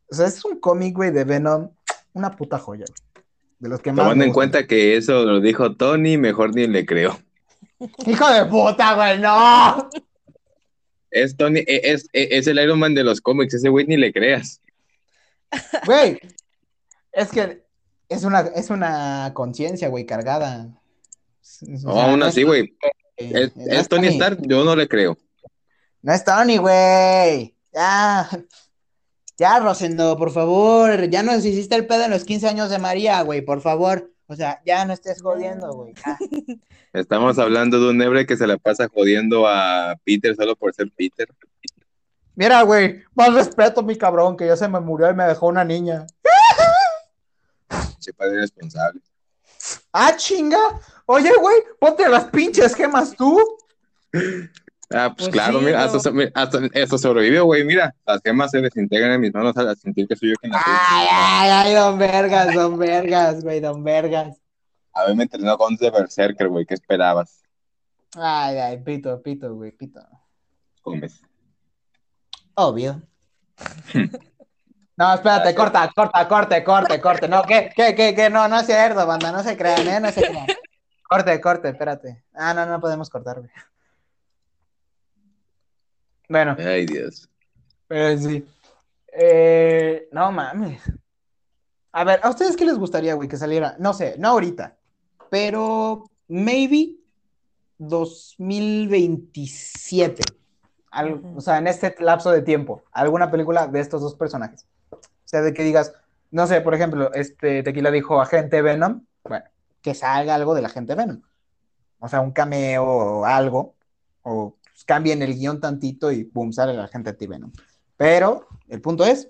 Speaker 2: O sea, es un cómic, güey, de Venom, una puta joya. güey. De los que más.
Speaker 3: Tomando en cuenta que eso lo dijo Tony, mejor ni le creo.
Speaker 2: Hijo de puta, güey, no.
Speaker 3: Es Tony, e- es, es, es el Iron Man de los cómics, ese güey ni le creas.
Speaker 2: Güey, es que es una, es una conciencia, güey, cargada.
Speaker 3: No,
Speaker 2: sea,
Speaker 3: aún así, güey.
Speaker 2: eh,
Speaker 3: Es, es Tony Stark, yo no le creo.
Speaker 2: No es Tony, güey. Ya. Ya, Rosendo, por favor. Ya nos hiciste el pedo en los 15 años de María, güey, por favor. O sea, ya no estés jodiendo, güey. ya.
Speaker 3: Estamos hablando de un Ebre que se la pasa jodiendo a Peter solo por ser Peter.
Speaker 2: Mira, güey, más respeto, mi cabrón, que ya se me murió y me dejó una niña.
Speaker 3: Che padre responsable.
Speaker 2: Ah, chinga. Oye, güey, ponte las pinches gemas tú.
Speaker 3: Ah, pues,
Speaker 1: Pues
Speaker 3: claro,
Speaker 1: sí,
Speaker 3: mira,
Speaker 1: no.
Speaker 3: hasta, so- mira, hasta eso sobrevivió, güey. Mira, las gemas se desintegran en mis manos al sentir que soy yo quien las.
Speaker 2: Ay, ay, ay, don Vergas, don Vergas, güey, don Vergas.
Speaker 3: A ver, me entrenó con de Berserker, güey. ¿Qué esperabas?
Speaker 2: Ay, ay, pito, pito, güey, pito.
Speaker 3: Comes.
Speaker 2: Obvio. No, espérate, corta, corta, corte, corte, corte. No, ¿qué, qué, qué, qué? No, no es cierto, banda, no se crean, ¿eh? No se crean. Corte, corte, espérate. Ah, no, no podemos cortar, güey. Bueno,
Speaker 3: Ay, Dios.
Speaker 2: pero sí. Eh, no mames. A ver, ¿a ustedes qué les gustaría, güey, que saliera? No sé, no ahorita, pero maybe 2027. Al-. O sea, en este lapso de tiempo, alguna película de estos dos personajes. O sea, de que digas, no sé, por ejemplo, este Tequila dijo Agente Venom, bueno, que salga algo del Agente Venom. O sea, un cameo o algo, o pues, cambien el guion tantito y boom, sale el Agente T-Venom. Pero el punto es,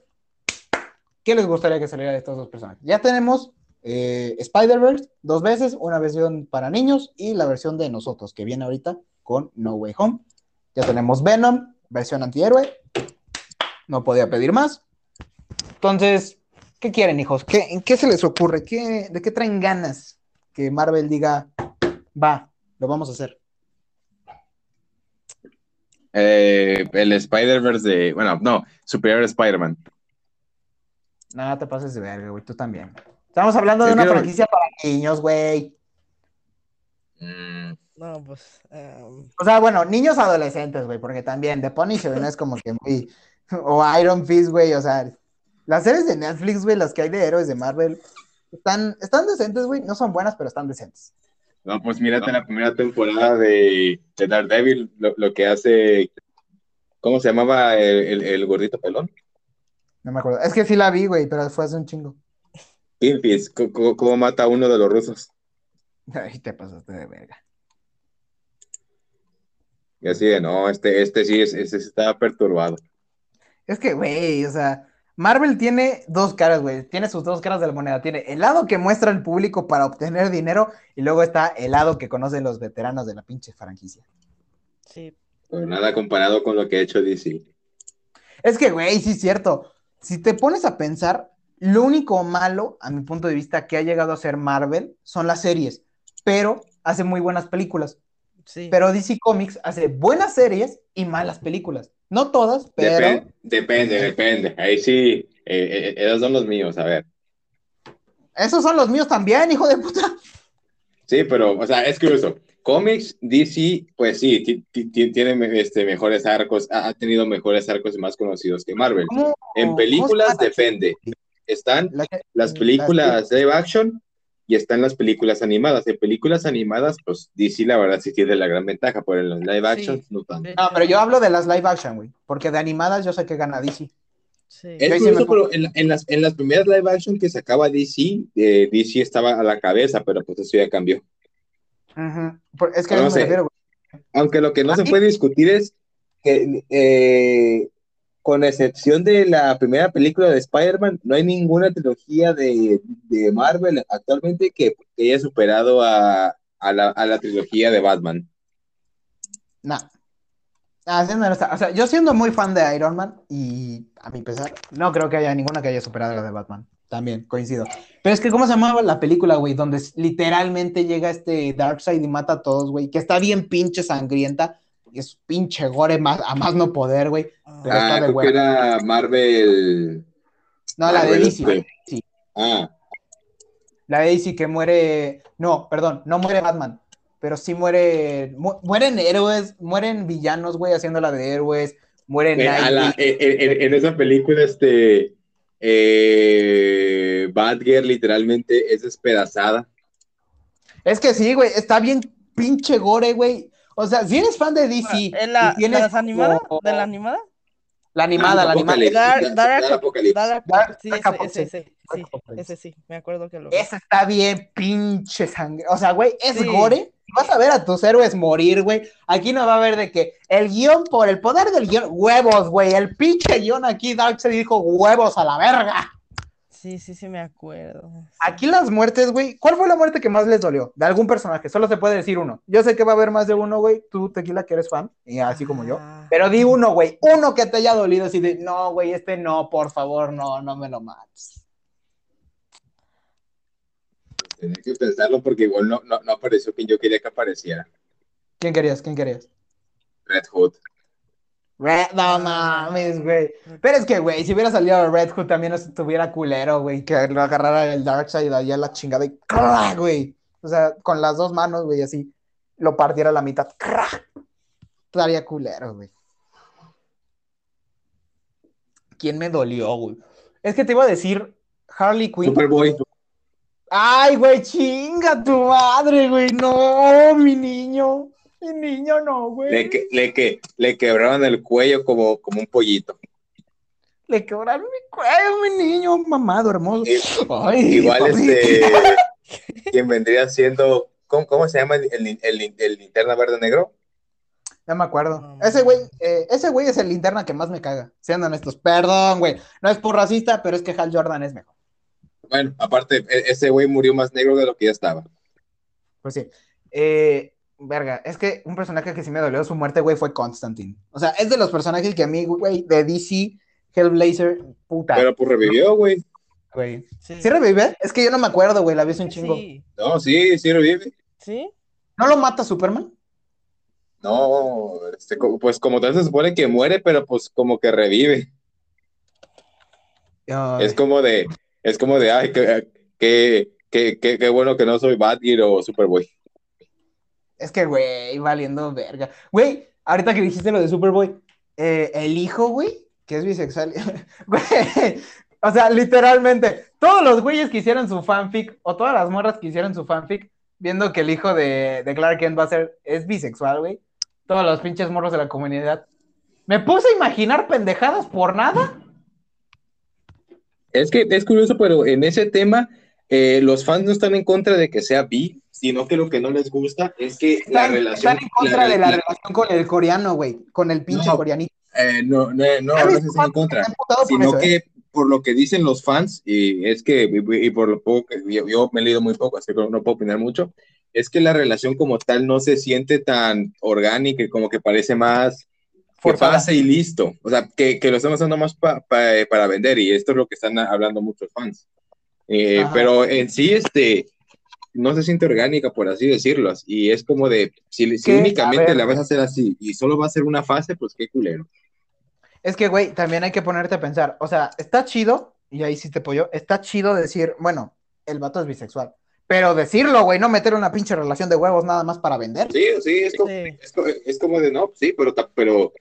Speaker 2: ¿qué les gustaría que saliera de estos dos personajes? Ya tenemos eh, Spider-Verse dos veces, una versión para niños y la versión de nosotros, que viene ahorita con No Way Home. Ya tenemos Venom, versión antihéroe. No podía pedir más. Entonces, ¿qué quieren, hijos? ¿Qué, ¿Qué se les ocurre? ¿Qué, ¿De qué traen ganas que Marvel diga, va, lo vamos a hacer?
Speaker 3: Eh, el Spider-Verse de. Bueno, no, Superior Spider-Man.
Speaker 2: No, te pases de verga, güey, tú también. Estamos hablando de
Speaker 3: Yo
Speaker 2: una
Speaker 3: quiero-
Speaker 2: franquicia para niños, güey.
Speaker 3: Mm,
Speaker 1: No, pues. em,
Speaker 2: O sea, bueno, niños adolescentes, güey, porque también The Punisher no es como que muy. O Iron Fist, güey, o sea, las series de Netflix, güey, las que hay de héroes de Marvel, están, están decentes, güey, no son buenas, pero están decentes.
Speaker 3: No, pues mírate la primera temporada de, de Daredevil, lo, lo que hace. ¿Cómo se llamaba el, el- el gordito pelón?
Speaker 2: No me acuerdo. Es que sí la vi, güey, pero fue hace un chingo.
Speaker 3: Co- ¿cómo, mata a uno de los rusos?
Speaker 2: Ay, te pasaste de verga.
Speaker 3: Y así de, no, este, este sí, es- este sí estaba perturbado.
Speaker 2: Es que, güey, o sea, Marvel tiene dos caras, güey. Tiene sus dos caras de la moneda. Tiene el lado que muestra al público para obtener dinero y luego está el lado que conocen los veteranos de la pinche franquicia.
Speaker 1: sí.
Speaker 3: Pero nada comparado con lo que ha hecho DC.
Speaker 2: Es que, güey, sí es cierto. Si te pones a pensar, lo único malo, a mi punto de vista, que ha llegado a ser Marvel son las series, pero hace muy buenas películas.
Speaker 1: Sí.
Speaker 2: Pero DC Comics hace buenas series y malas películas. No todas, pero...
Speaker 3: Depen- depende, depende. Ahí sí, eh, eh, esos son los míos, a ver.
Speaker 2: Esos son los míos también, hijo de puta.
Speaker 3: Sí, pero, o sea, es curioso. Comics, DC, pues sí, ti- ti- ti- tiene este, mejores arcos, ha, tenido mejores arcos más conocidos que Marvel.
Speaker 2: ¿Cómo-
Speaker 3: En películas depende. Están las películas live action y están las películas animadas. En películas animadas, pues DC la verdad sí tiene la gran ventaja, pero en los live action no tanto.
Speaker 2: No, pero yo hablo de las live action, güey. Porque de animadas yo sé que gana DC.
Speaker 1: Sí.
Speaker 3: Es
Speaker 2: sí
Speaker 3: curioso,
Speaker 2: me
Speaker 3: pero en, en las, en las primeras live action que sacaba DC, eh, DC estaba a la cabeza, pero pues eso ya cambió.
Speaker 2: Por- Es que a
Speaker 3: No
Speaker 2: eso me
Speaker 3: sé.
Speaker 2: refiero, güey.
Speaker 3: Aunque lo que no se puede discutir es que, eh, con excepción de la primera película de Spider-Man, no hay ninguna trilogía de, de Marvel actualmente que, que haya superado a, a la, a la trilogía de Batman.
Speaker 2: No. Ah, honesta, o sea, yo siendo muy fan de Iron Man y a mi pesar, no creo que haya ninguna que haya superado la de Batman. También, coincido. Pero es que, ¿cómo se llamaba la película, güey? Donde literalmente llega este Darkseid y mata a todos, güey. Que está bien pinche sangrienta. Es pinche gore más, a más no poder, güey.
Speaker 1: Ah,
Speaker 2: Pero está
Speaker 3: Ah,
Speaker 2: de
Speaker 3: que
Speaker 2: hueva.
Speaker 3: era Marvel.
Speaker 2: No, la de DC.
Speaker 3: este.
Speaker 2: Sí.
Speaker 3: Ah,
Speaker 2: La de Daisy que muere. No, perdón, no muere Batman. Pero sí muere. mu- mueren héroes, mueren villanos, güey, haciéndola de héroes. Mueren
Speaker 3: Eh, a la-
Speaker 2: Nightwing.
Speaker 3: en, en- en esa película, este. Eh, Batgirl literalmente es despedazada.
Speaker 2: Es que sí, güey, está bien pinche gore, güey. O sea, si eres fan de DC.
Speaker 1: ¿En la,
Speaker 2: y tienes
Speaker 1: ¿De las animadas? ¿De la animada?
Speaker 2: La animada, la animada.
Speaker 1: Dark-
Speaker 3: Dark-
Speaker 1: Dark-
Speaker 3: Dark Apocalipsis.
Speaker 1: Dark-
Speaker 2: Dark-
Speaker 1: sí,
Speaker 2: Dark
Speaker 1: ese,
Speaker 2: Apocalypse.
Speaker 1: ese, sí, ese sí, me acuerdo que lo vi.
Speaker 2: Esa está bien pinche sangre. O sea, güey, es
Speaker 1: Sí.
Speaker 2: gore. Vas a ver a tus héroes morir, güey. Aquí no va a haber de que el guion por el poder del guion. Huevos, güey. El pinche guion aquí, Darkseid dijo huevos a la verga.
Speaker 1: Sí, sí, sí, me acuerdo.
Speaker 2: Aquí las muertes, güey. ¿Cuál fue la muerte que más les dolió? De algún personaje. Solo se puede decir uno. Yo sé que va a haber más de uno, güey. Tú, Tequila, que eres fan. Y así como yo.
Speaker 1: Ah,
Speaker 2: Pero di uno, güey. Uno que te haya dolido. Así de, no, güey, este no, por favor, no, no me lo mates.
Speaker 3: Tenía que pensarlo porque igual no, no, no apareció quien yo quería que apareciera.
Speaker 2: ¿Quién querías? ¿Quién querías?
Speaker 3: Red Hood.
Speaker 2: Red, no mames, güey. Pero es que, güey, si hubiera salido Red Hood también estuviera culero, güey, que lo agarrara el Darkseid ahí a la chingada y ¡crack, güey. O sea, con las dos manos, güey, así, lo partiera a la mitad. ¡crack! Estaría culero, güey. ¿Quién me dolió, güey? Es que te iba a decir Harley Quinn.
Speaker 3: Superboy.
Speaker 2: Ay, güey, chinga tu madre, güey. No, mi niño. Mi niño no, güey.
Speaker 3: Le, que- le, que, le quebraron el cuello como, como un pollito.
Speaker 2: Le quebraron mi cuello, mi niño, mamado, hermoso. Ay,
Speaker 3: Igual
Speaker 2: papi.
Speaker 3: este. quien vendría siendo. ¿Cómo, cómo se llama el, el, el- el linterna verde negro?
Speaker 2: No me acuerdo. Ese güey, eh, ese güey es el linterna que más me caga. Sean honestos. Perdón, güey. No es por racista, pero es que Hal Jordan es mejor.
Speaker 3: Bueno, aparte, e- ese güey murió más negro de lo que ya estaba.
Speaker 2: Pues sí. Eh, verga, es que un personaje que sí me dolió su muerte, güey, fue Constantine. O sea, es de los personajes que a mí, güey, de DC, Hellblazer, puta,
Speaker 3: Pero pues revivió, güey.
Speaker 2: güey.
Speaker 1: sí.
Speaker 2: ¿Sí revive? Es que yo no me acuerdo, güey, la vi hace un chingo.
Speaker 1: Sí,
Speaker 3: No, sí, sí revive.
Speaker 1: sí.
Speaker 2: ¿No lo mata Superman?
Speaker 3: No, este, pues como tal se supone que muere, pero pues como que revive.
Speaker 2: Ay.
Speaker 3: Es como de, es como de, ay, qué, qué, qué, qué, qué bueno que no soy Batgirl o Superboy.
Speaker 2: Es que, güey, valiendo verga. Güey, ahorita que dijiste lo de Superboy, eh, el hijo, güey, que es bisexual, güey, o sea, literalmente, todos los güeyes que hicieron su fanfic, o todas las morras que hicieron su fanfic, viendo que el hijo de, de Clark Kent va a ser, es bisexual, güey, todos los pinches morros de la comunidad. Me puse a imaginar pendejadas por nada.
Speaker 3: Es que es curioso, pero en ese tema, eh, los fans no están en contra de que sea bi, sino que lo que no les gusta es que la
Speaker 2: Están,
Speaker 3: relación.
Speaker 2: están en contra
Speaker 3: la-
Speaker 2: de la
Speaker 3: la-
Speaker 2: relación con el coreano, güey, con el pinche
Speaker 3: No.
Speaker 2: coreanito.
Speaker 3: eh, no, no, no,
Speaker 2: ¿Has
Speaker 3: no están en contra. sino
Speaker 2: eso, eh?
Speaker 3: que por lo que dicen los fans, y es que, y, y por lo poco que yo, yo me he leído muy poco, así que no puedo opinar mucho, es que la relación como tal no se siente tan orgánica como que parece más que pase y listo. O sea, que, que lo están usando más pa- pa- eh, para vender y esto es lo que están hablando muchos fans. Eh, pero en sí, este, no se siente orgánica, por así decirlo. Y es como de, si, únicamente la vas a hacer así y solo va a ser una fase, pues qué culero.
Speaker 2: Es que, güey, también hay que ponerte a pensar. O sea, está chido, y ahí sí te pollo, está chido decir, bueno, el vato es bisexual. Pero decirlo, güey, no meter una pinche relación de huevos nada más para vender.
Speaker 3: Sí, sí, es como,
Speaker 1: Sí.
Speaker 3: es co- es como de, no, sí, pero, pero,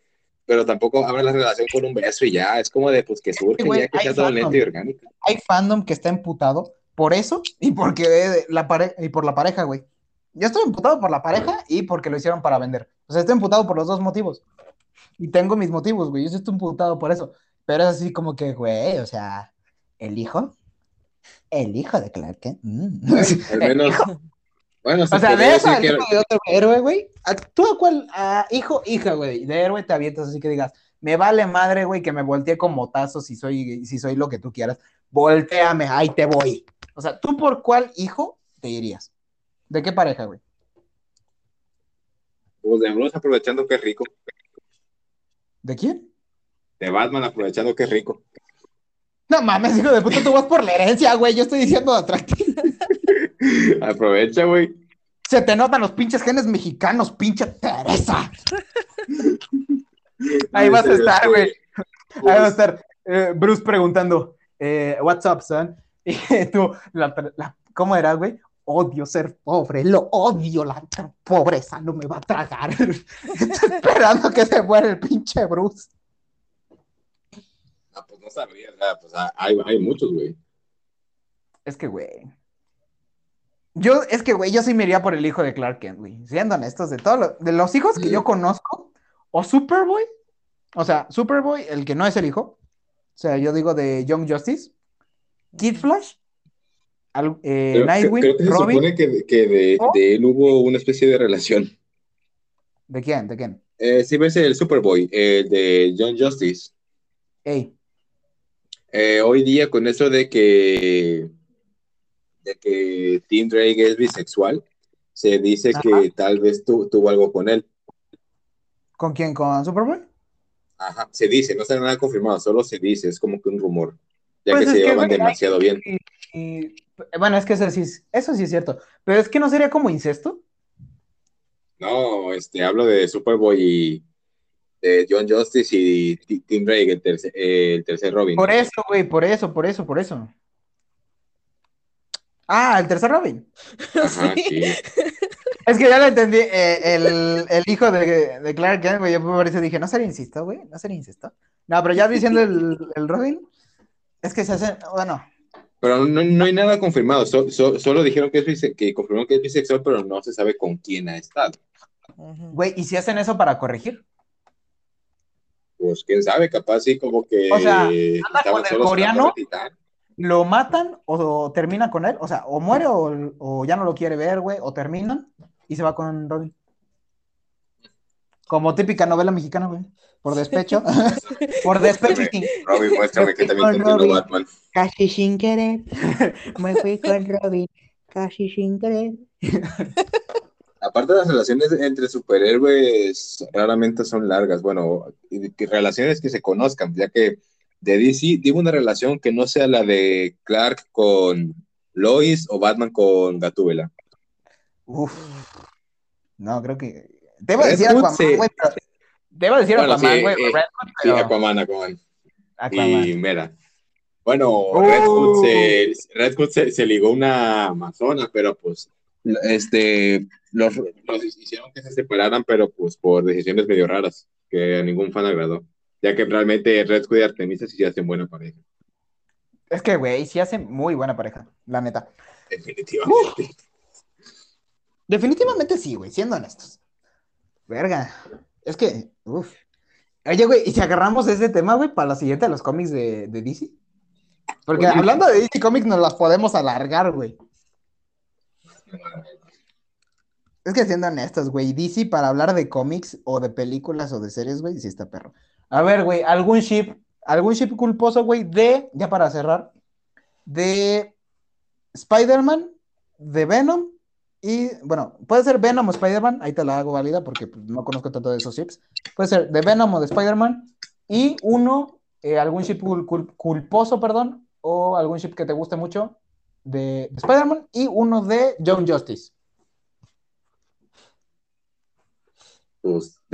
Speaker 3: pero tampoco abre la relación con un beso y ya. Es como de, pues que surge
Speaker 2: Sí, güey,
Speaker 3: ya que sea todo
Speaker 2: fandom.
Speaker 3: lento y orgánico.
Speaker 2: Hay fandom que está emputado por eso y porque la pare- y por la pareja, güey. Yo estoy emputado por la pareja y porque lo hicieron para vender. O sea, estoy emputado por los dos motivos. Y tengo mis motivos, güey. Yo estoy emputado por eso. Pero es así como que, güey, o sea, el hijo. El hijo de Clark Kent. mm.
Speaker 3: Al menos, bueno, se
Speaker 2: O sea, de eso al hijo de otro héroe, güey. ¿A- ¿Tú a cuál? A hijo, hija, güey. De héroe te avientas así que digas, me vale madre, güey, que me voltee con motazos si soy, si soy lo que tú quieras. Volteame, ahí te voy. O sea, ¿tú por cuál hijo te irías? ¿De qué pareja, güey?
Speaker 3: pues, de Bruce aprovechando que es rico.
Speaker 2: ¿De quién?
Speaker 3: De Batman aprovechando que es rico.
Speaker 2: No mames, hijo de puta, tú vas por la herencia, güey. Yo estoy diciendo atractivo.
Speaker 3: Aprovecha, güey.
Speaker 2: Se te notan los pinches genes mexicanos, pinche Teresa. Ahí vas a estar, güey. Ahí va a
Speaker 3: pues,
Speaker 2: estar eh, Bruce preguntando, eh, what's up, son? Y tú, la, la ¿Cómo era, güey? Odio ser pobre, lo odio, la pobreza no me va a tragar. Estoy esperando que se muera el pinche Bruce.
Speaker 3: Ah, pues no sabría, pues ah, hay, hay muchos, güey.
Speaker 2: Es que, güey. Yo, es que, güey, yo sí me iría por el hijo de Clark Kent, güey. Siendo honestos, de todos los, de los hijos que yo conozco, o Superboy, o sea, Superboy, el que no es el hijo, o sea, yo digo de Young Justice, Kid Flash, al- eh,
Speaker 3: Creo,
Speaker 2: Nightwing,
Speaker 3: creo que se
Speaker 2: Robin.
Speaker 3: supone que, que de,
Speaker 2: ¿Oh?
Speaker 3: de él hubo una especie de relación.
Speaker 2: ¿De quién? ¿De quién?
Speaker 3: Eh, sí ves el Superboy, el de John Justice.
Speaker 2: Ey,
Speaker 3: Eh, hoy día con eso de que de que Tim Drake es bisexual, se dice
Speaker 2: Ajá.
Speaker 3: que tal vez tu- tuvo algo con él.
Speaker 2: ¿con quién? ¿Con Superboy?
Speaker 3: Ajá, se dice, no está nada confirmado, solo se dice, es como que un rumor, ya
Speaker 2: Pues
Speaker 3: que se llevaban demasiado bien.
Speaker 2: Y, y- bueno, es que eso sí, eso sí es cierto, pero es que no sería como incesto.
Speaker 3: No, este, hablo de Superboy y de John Justice y Ti- Tim Drake, eh, el tercer Robin.
Speaker 2: Por eso, güey, por eso, por eso, por eso. Ah, el tercer Robin.
Speaker 3: Ajá,
Speaker 1: Sí.
Speaker 3: sí.
Speaker 2: Es que ya lo entendí. eh, el, el hijo de, de Clark Kent, güey, yo por eso dije, ¿no sería incesto, güey? ¿No sería incesto? No, pero ya diciendo el, el Robin, es que se hace, bueno,
Speaker 3: Pero no, no hay nada confirmado, so- so- solo dijeron que es bise- que confirmaron que es bisexual, pero no se sabe con quién ha estado.
Speaker 2: Güey, ¿y si hacen eso para corregir?
Speaker 3: Pues quién sabe, capaz sí como que
Speaker 2: O sea,
Speaker 3: estaban
Speaker 2: con el coreano?
Speaker 3: para.
Speaker 2: ¿Lo matan o, termina con él? O sea, o muere o, o ya no lo quiere ver, güey, o terminan y se va con Robin. Como típica novela mexicana, güey. Por despecho. por despecho
Speaker 3: Robin, muéstrame que también
Speaker 2: Con
Speaker 3: te entiendo
Speaker 2: Robin.
Speaker 3: Batman.
Speaker 5: Casi sin querer, me fui con Robin, casi sin querer.
Speaker 3: Aparte las relaciones entre superhéroes raramente son largas, bueno, y relaciones que se conozcan, ya que de DC digo una relación que no sea la de Clark con Lois o Batman con Gatúbela.
Speaker 2: Uf. No, creo que.
Speaker 3: Red
Speaker 2: decir Aquaman,
Speaker 3: sí.
Speaker 2: güey, pero- a decir
Speaker 3: Bueno,
Speaker 2: Aquaman,
Speaker 3: sí,
Speaker 2: güey.
Speaker 3: eh,
Speaker 2: Hood,
Speaker 3: Sí,
Speaker 2: pero
Speaker 3: Aquaman, Aquaman.
Speaker 2: Aquaman.
Speaker 3: Y Mera. Bueno, Red Hood, se, Red Hood se, se ligó una amazona, pero pues este los, los hicieron que se separaran, pero pues por decisiones medio raras, que a ningún fan agradó. Ya que realmente Red Hood y Artemisa sí se hacen buena pareja,
Speaker 2: Es que, güey, sí hace muy buena pareja, la neta.
Speaker 3: definitivamente.
Speaker 2: Definitivamente sí, güey, siendo honestos. Verga. Es que, uff. Oye, güey, ¿y si agarramos ese tema, güey, para la siguiente de los cómics de, de DC? Porque
Speaker 3: Oye.
Speaker 2: hablando de DC Comics nos las podemos alargar, güey. Es que siendo honestos, güey, DC para hablar de cómics o de películas o de series, güey, sí está perro. A ver, güey, algún ship, algún ship culposo, güey, de, ya para cerrar, de Spider-Man, de Venom y, bueno, puede ser Venom o Spider-Man, ahí te la hago válida porque pues, no conozco tanto de esos ships. Puede ser de Venom o de Spider-Man y uno, eh, algún ship cul- cul- culposo, perdón, o algún ship que te guste mucho de, de Spider-Man y uno de John Justice.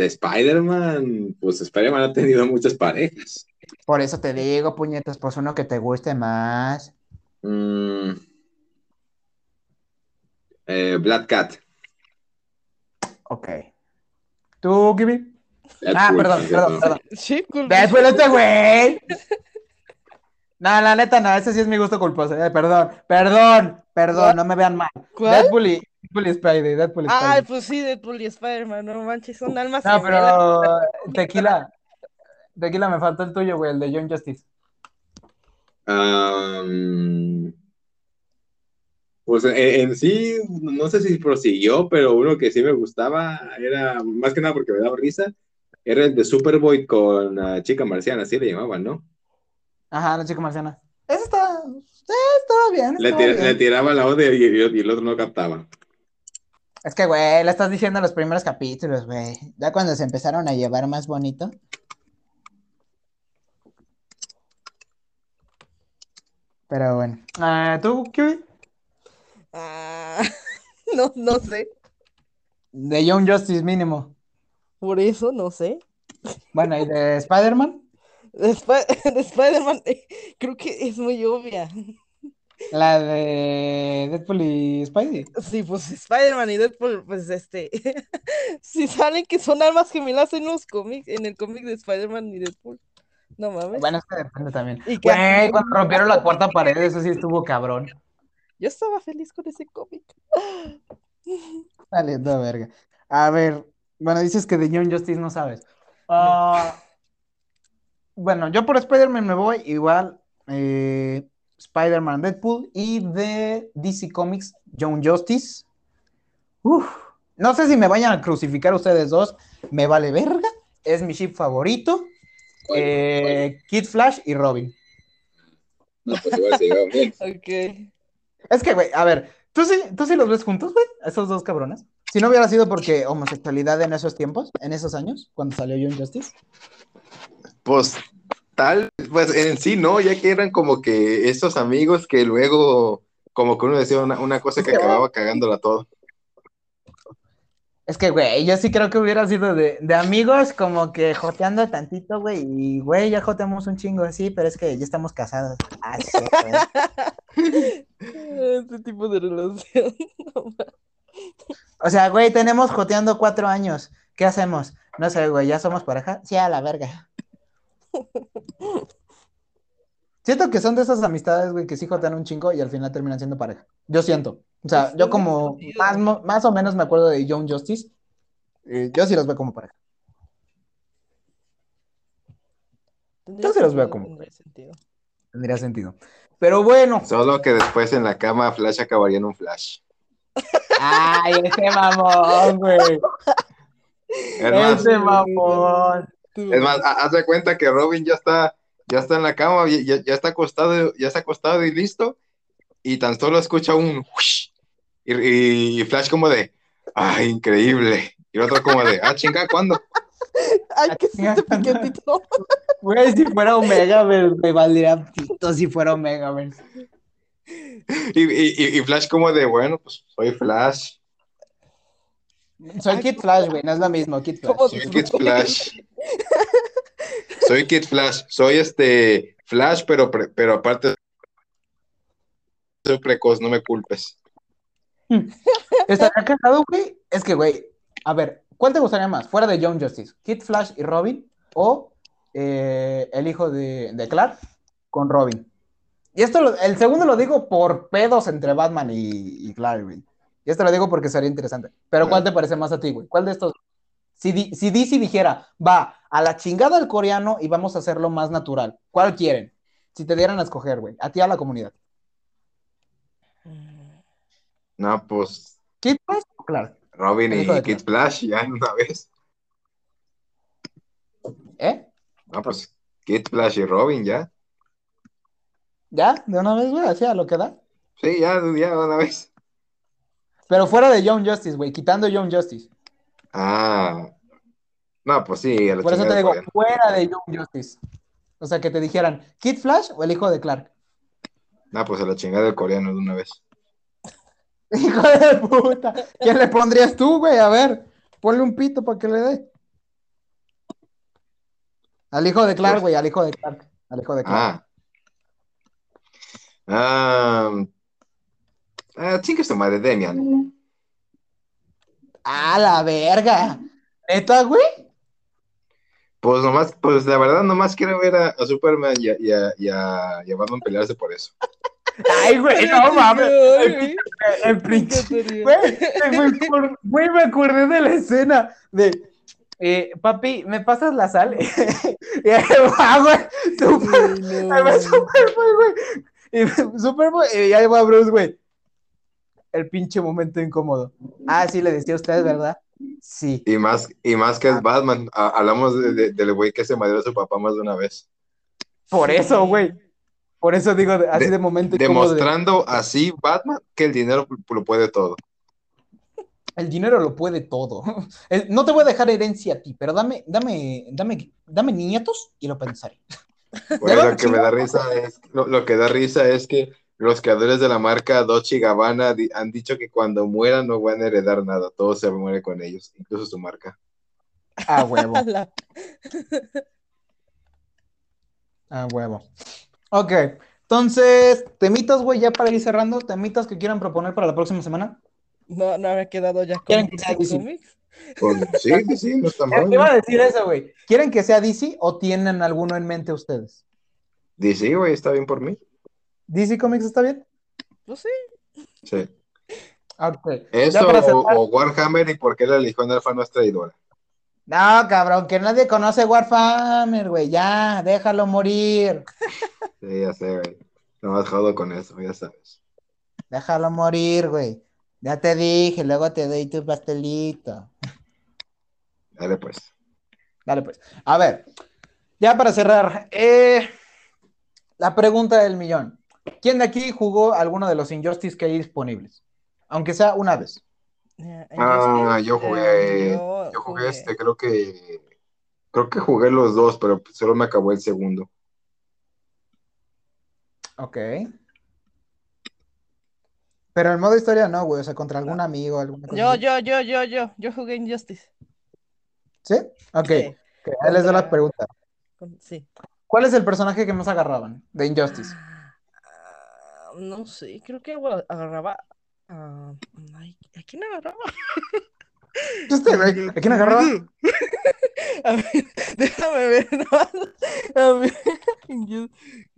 Speaker 3: De Spider-Man, pues Spider-Man ha tenido muchas parejas.
Speaker 2: Por eso te digo, puñetas, pues uno que te guste más.
Speaker 3: Mm. Eh, Black Cat.
Speaker 2: Ok. ¿Tú, Gibi? Ah, perdón, perdón, perdón.
Speaker 1: Sí.
Speaker 2: Deadpool este güey. No, la neta, no, ese sí es mi gusto culposo. eh, perdón, perdón, perdón, no me vean mal.
Speaker 1: ¿Cuál?
Speaker 2: Deadpool y, Deadpool y Spidey, Deadpool y
Speaker 1: Ay,
Speaker 2: Spidey.
Speaker 1: pues sí, Deadpool y Spider-Man, no manches, son almas
Speaker 2: No,
Speaker 1: gemelas.
Speaker 2: pero tequila, tequila, me faltó el tuyo, güey, el de John Justice.
Speaker 3: Pues en, en sí, no sé si prosiguió, pero uno que sí me gustaba era, más que nada porque me daba risa, era el de Superboy con ah, Chica Marciana, así le llamaban, ¿no?
Speaker 2: Ajá, la chica marciana. Ese está, eh, estaba bien,
Speaker 3: Le,
Speaker 2: estaba
Speaker 3: tira-
Speaker 2: bien.
Speaker 3: le tiraba la y, y- y el otro no captaba.
Speaker 2: Es que, güey, le estás diciendo en los primeros capítulos, güey. Ya cuando se empezaron a llevar más bonito. Pero bueno. Ah, ¿Tú, Kiwi?
Speaker 1: Ah, no, no sé.
Speaker 2: De Young Justice mínimo.
Speaker 1: Por eso, no sé.
Speaker 2: Bueno, ¿y de Spider-Man?
Speaker 1: De, de Spider-Man, eh, creo que es muy obvia.
Speaker 2: La de Deadpool y Spidey.
Speaker 1: Sí, pues Spider-Man y Deadpool, pues este, si salen que son armas gemelas en los cómics, en el cómic de Spider-Man y Deadpool. No mames.
Speaker 2: Bueno, es que depende también.
Speaker 1: Y
Speaker 2: Güey, cuando rompieron la cuarta pared, eso sí estuvo cabrón.
Speaker 1: Yo estaba feliz con ese cómic.
Speaker 2: Dale, no, verga. A ver, bueno, dices que de Young Justice no sabes. Ah, bueno, yo por Spider-Man me voy igual. eh, Spider-Man, Deadpool y de DC Comics, Young Justice. Uf, no sé si me vayan a crucificar ustedes dos. Me vale verga. Es mi ship favorito. Eh, Kid Flash y Robin.
Speaker 7: No, pues igual se llevan bien.
Speaker 1: Ok.
Speaker 2: Es que, güey, a ver, ¿tú sí, ¿tú sí los ves juntos, güey? Esos dos cabrones. Si no hubiera sido porque homosexualidad en esos tiempos, en esos años, cuando salió Young Justice.
Speaker 3: Pues tal, pues en sí no, ya que eran como que estos amigos que luego, como que uno decía una, una cosa que acababa cagándola todo.
Speaker 2: Es que, güey, yo sí creo que hubiera sido de, de amigos, como que joteando tantito, güey, y, güey, ya joteamos un chingo así, pero es que ya estamos casados. Ah, sí, güey.
Speaker 1: Este tipo de relación.
Speaker 2: O sea, güey, tenemos joteando cuatro años. ¿Qué hacemos? No sé, güey, ¿ya somos pareja? Sí, a la verga. Siento que son de esas amistades, güey, que sí jotean un chingo y al final terminan siendo pareja. Yo siento. O sea, yo como más, mo- más o menos me acuerdo de Young Justice. eh, yo sí los veo como pareja. Yo se los veo como-
Speaker 1: tendría sentido.
Speaker 2: Tendría sentido. Pero bueno.
Speaker 3: Solo que después en la cama Flash acabaría en un Flash.
Speaker 2: Ay, ese mamón, güey. Ese mamón.
Speaker 3: Es más, ha- haz de cuenta que Robin ya está, ya está en la cama, ya, está acostado, ya está acostado y listo, y tan solo escucha un y, y Flash como de, ay, increíble. Y el otro como de, ah, chinga, ¿cuándo?
Speaker 1: Ay, que se te piquetito.
Speaker 2: Güey, si fuera Omegaverse, me valdría pito si fuera Omegaverse.
Speaker 3: Y, y, y- y Flash como de, bueno, pues soy Flash,
Speaker 2: Soy Kid Flash, güey, no es lo mismo, Kid Flash.
Speaker 1: ¿Cómo
Speaker 3: soy Kid? Flash. Soy Kid Flash, soy este Flash, pero, pero aparte soy precoz, no me culpes.
Speaker 2: Estaría cagado, güey. Es que, güey, a ver, ¿cuál te gustaría más? Fuera de Young Justice, Kid Flash y Robin, o eh, el hijo de, de Clark con Robin. Y esto, lo- el segundo lo digo por pedos entre Batman y, y Clark, güey. Y esto lo digo porque sería interesante. Pero ¿cuál te parece más a ti, güey? ¿Cuál de estos? Si, si DC dijera, va a la chingada al coreano y vamos a hacerlo más natural, ¿cuál quieren? Si te dieran a escoger, güey, a ti a la comunidad.
Speaker 3: No, pues
Speaker 2: ¿Kid Flash o Clark?
Speaker 3: Robin y Kid Flash ya en una vez.
Speaker 2: ¿Eh?
Speaker 3: No, pues Kid Flash y Robin ya.
Speaker 2: ¿Ya? ¿De una vez, güey? ¿Así a lo que da?
Speaker 3: Sí, ya, ya de una vez.
Speaker 2: Pero fuera de Young Justice, güey, quitando Young Justice.
Speaker 3: Ah. No, pues sí, a la
Speaker 2: Por eso te digo, fuera de Young Justice. O sea, que te dijeran, ¿Kid Flash o el hijo de Clark?
Speaker 3: No, pues a la chingada del coreano de una vez.
Speaker 2: Hijo de puta. ¿Quién le pondrías tú, güey? A ver, ponle un pito para que le dé. Al hijo de Clark, güey, al hijo de Clark. Al hijo de Clark.
Speaker 3: Ah. Ah. Ah, chingue su madre, Demian.
Speaker 2: ¡A la verga! ¿Neta, güey?
Speaker 3: Pues nomás, pues la verdad, nomás quiero ver a, a Superman y a, y, a, y, a, y a Batman pelearse por eso.
Speaker 2: Ay, güey, no mames.
Speaker 1: Güey.
Speaker 2: El
Speaker 1: Me
Speaker 2: príncipe.
Speaker 1: encantaría.
Speaker 2: Güey, me acor- güey, me acordé de la escena de, eh, papi, ¿me pasas la sal? y ahí va, güey, super,
Speaker 1: Ay, no.
Speaker 2: ahí va Superboy, güey. Y Superboy, y ahí va Bruce, güey. El pinche momento incómodo. Ah, sí, le decía a usted, ¿verdad? Sí.
Speaker 3: Y más, y más que es Batman. A- hablamos de- de- del güey que se madrió a su papá más de una vez.
Speaker 2: Por eso, güey. Por eso digo, así de,
Speaker 3: De-
Speaker 2: momento de-
Speaker 3: Demostrando así Batman que el dinero lo puede todo.
Speaker 2: el dinero lo puede todo. El- no te voy a dejar herencia a ti, pero dame, dame, dame, dame nietos y lo pensaré.
Speaker 3: Lo
Speaker 2: lo
Speaker 3: que me da risa es, lo, lo que da risa es que los creadores de la marca Dolce y Gabbana di- han dicho que cuando mueran no van a heredar nada, todo se muere con ellos, incluso su marca.
Speaker 2: A huevo. A huevo. Ok, Entonces, temitas, güey, ya para ir cerrando, temitas que quieran proponer para la próxima semana.
Speaker 1: No, no había quedado ya con.
Speaker 8: Con- sí, sí, sí, no está
Speaker 2: Eh,
Speaker 8: mal.
Speaker 2: Iba a decir eso, güey. ¿Quieren que sea DC o tienen alguno en mente ustedes?
Speaker 8: DC, güey, está bien por mí.
Speaker 2: ¿DC Comics está bien?
Speaker 1: Pues sí.
Speaker 8: Sí.
Speaker 2: Ok.
Speaker 8: Eso
Speaker 2: Ya para
Speaker 8: o,
Speaker 2: cerrar-
Speaker 8: o Warhammer y por qué la Legión Alfa no es traidora.
Speaker 2: No, cabrón, que nadie conoce Warhammer, güey. Ya, déjalo morir.
Speaker 8: Sí, ya sé, güey. No has jugado con eso, ya sabes.
Speaker 2: Déjalo morir, güey. Ya te dije, luego te doy tu pastelito.
Speaker 8: Dale, pues.
Speaker 2: Dale, pues. A ver, ya para cerrar, eh, la pregunta del millón. ¿Quién de aquí jugó alguno de los Injustice que hay disponibles? Aunque sea una vez.
Speaker 1: Eh,
Speaker 8: Ah,
Speaker 1: Injustice,
Speaker 8: yo jugué.
Speaker 1: eh, yo
Speaker 8: Yo jugué este, creo que. Creo que jugué los dos, pero solo me acabó el segundo.
Speaker 2: Ok. Pero el modo historia no, güey. O sea, contra algún amigo, alguna cosa
Speaker 1: Yo,
Speaker 2: así.
Speaker 1: yo, yo, yo, yo, yo jugué Injustice.
Speaker 2: ¿Sí? Ok.
Speaker 1: Sí,
Speaker 2: ok, Ahí les doy la pregunta.
Speaker 1: sí.
Speaker 2: ¿Cuál es el personaje que más agarraban de Injustice?
Speaker 1: No sé, creo que agarraba. ah, ay, ¿A quién agarraba?
Speaker 2: Güey. ¿A quién agarraba?
Speaker 1: A ver, déjame ver. nomás. A ver, yo-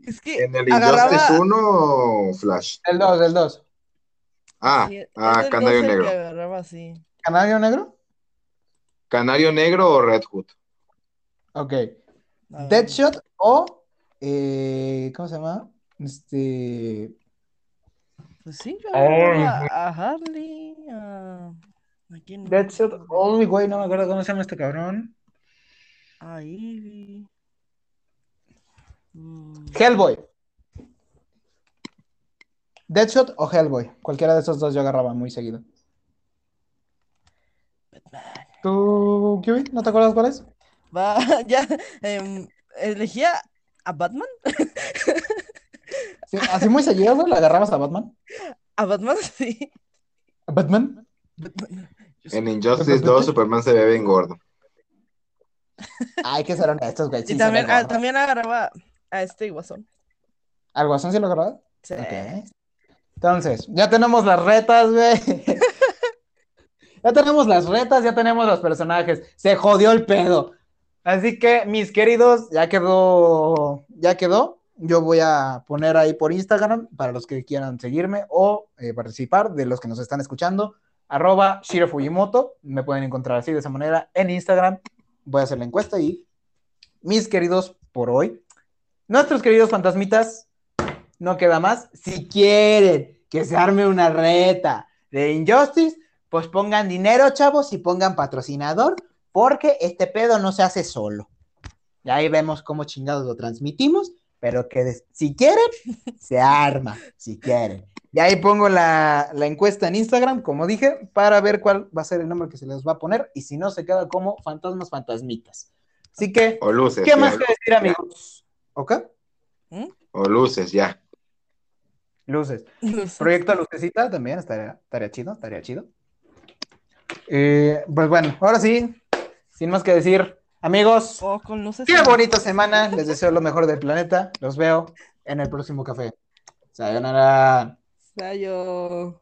Speaker 1: es que
Speaker 8: En el
Speaker 1: agarraba.
Speaker 8: Injustice 1, Flash.
Speaker 2: El 2, el 2.
Speaker 8: Ah,
Speaker 1: sí,
Speaker 8: ah,
Speaker 1: el
Speaker 8: Canario
Speaker 1: 12 que
Speaker 8: Negro.
Speaker 1: agarraba, sí.
Speaker 2: ¿Canario negro?
Speaker 8: ¿Canario Negro o Red Hood?
Speaker 2: Ok.
Speaker 1: A.
Speaker 2: Deadshot o. eh, ¿cómo se llama? Este.
Speaker 1: Pues sí, yo agarraba a Harley. A... ¿A quién?
Speaker 2: Deadshot. Uy, güey, no me acuerdo cómo se llama este cabrón.
Speaker 1: A Ivy. Mm,
Speaker 2: Hellboy. Deadshot o Hellboy. Cualquiera de esos dos yo agarraba muy seguido.
Speaker 1: Batman.
Speaker 2: ¿Tú, Kiwi? ¿No te acuerdas cuál es?
Speaker 1: Va, ya. em, elegía a Batman.
Speaker 2: Sí, así muy seguido, güey, ¿le agarrabas a Batman?
Speaker 1: A Batman, sí.
Speaker 2: ¿A Batman?
Speaker 8: En Injustice 2, Superman se ve bien gordo.
Speaker 2: Ay, que ser honestos, güey. sí
Speaker 1: y también, ah, también agarraba a este guasón.
Speaker 2: ¿Al Guasón sí lo agarraba?
Speaker 1: Sí.
Speaker 2: Entonces, ya tenemos las retas, güey. Ya tenemos las retas, ya tenemos los personajes. Se jodió el pedo. Así que, mis queridos, ya quedó, ya quedó. Yo voy a poner ahí por Instagram para los que quieran seguirme o eh, participar de los que nos están escuchando. Arroba Shiro Fujimoto. Me pueden encontrar así de esa manera en Instagram. Voy a hacer la encuesta y mis queridos, por hoy, nuestros queridos fantasmitas, no queda más. Si quieren que se arme una reta de Injustice, pues pongan dinero, chavos, y pongan patrocinador, porque este pedo no se hace solo. Y ahí vemos cómo chingados lo transmitimos, pero que si quieren, se arma, si quieren. Y ahí pongo la, la encuesta en Instagram, como dije, para ver cuál va a ser el nombre que se les va a poner, y si no, se queda como fantasmas fantasmitas. Así que,
Speaker 8: O luces.
Speaker 2: ¿qué
Speaker 8: ya.
Speaker 2: más que decir, amigos? ¿Ok?
Speaker 8: O luces, ya.
Speaker 2: Luces. Proyecto Lucecita también estaría, estaría chido, estaría chido. Eh, pues bueno, ahora sí, sin más que decir, amigos,
Speaker 1: Oh, con luces.
Speaker 2: qué bonita semana, les deseo lo mejor del planeta, los veo en el próximo café. Sayonara.
Speaker 1: Sayo.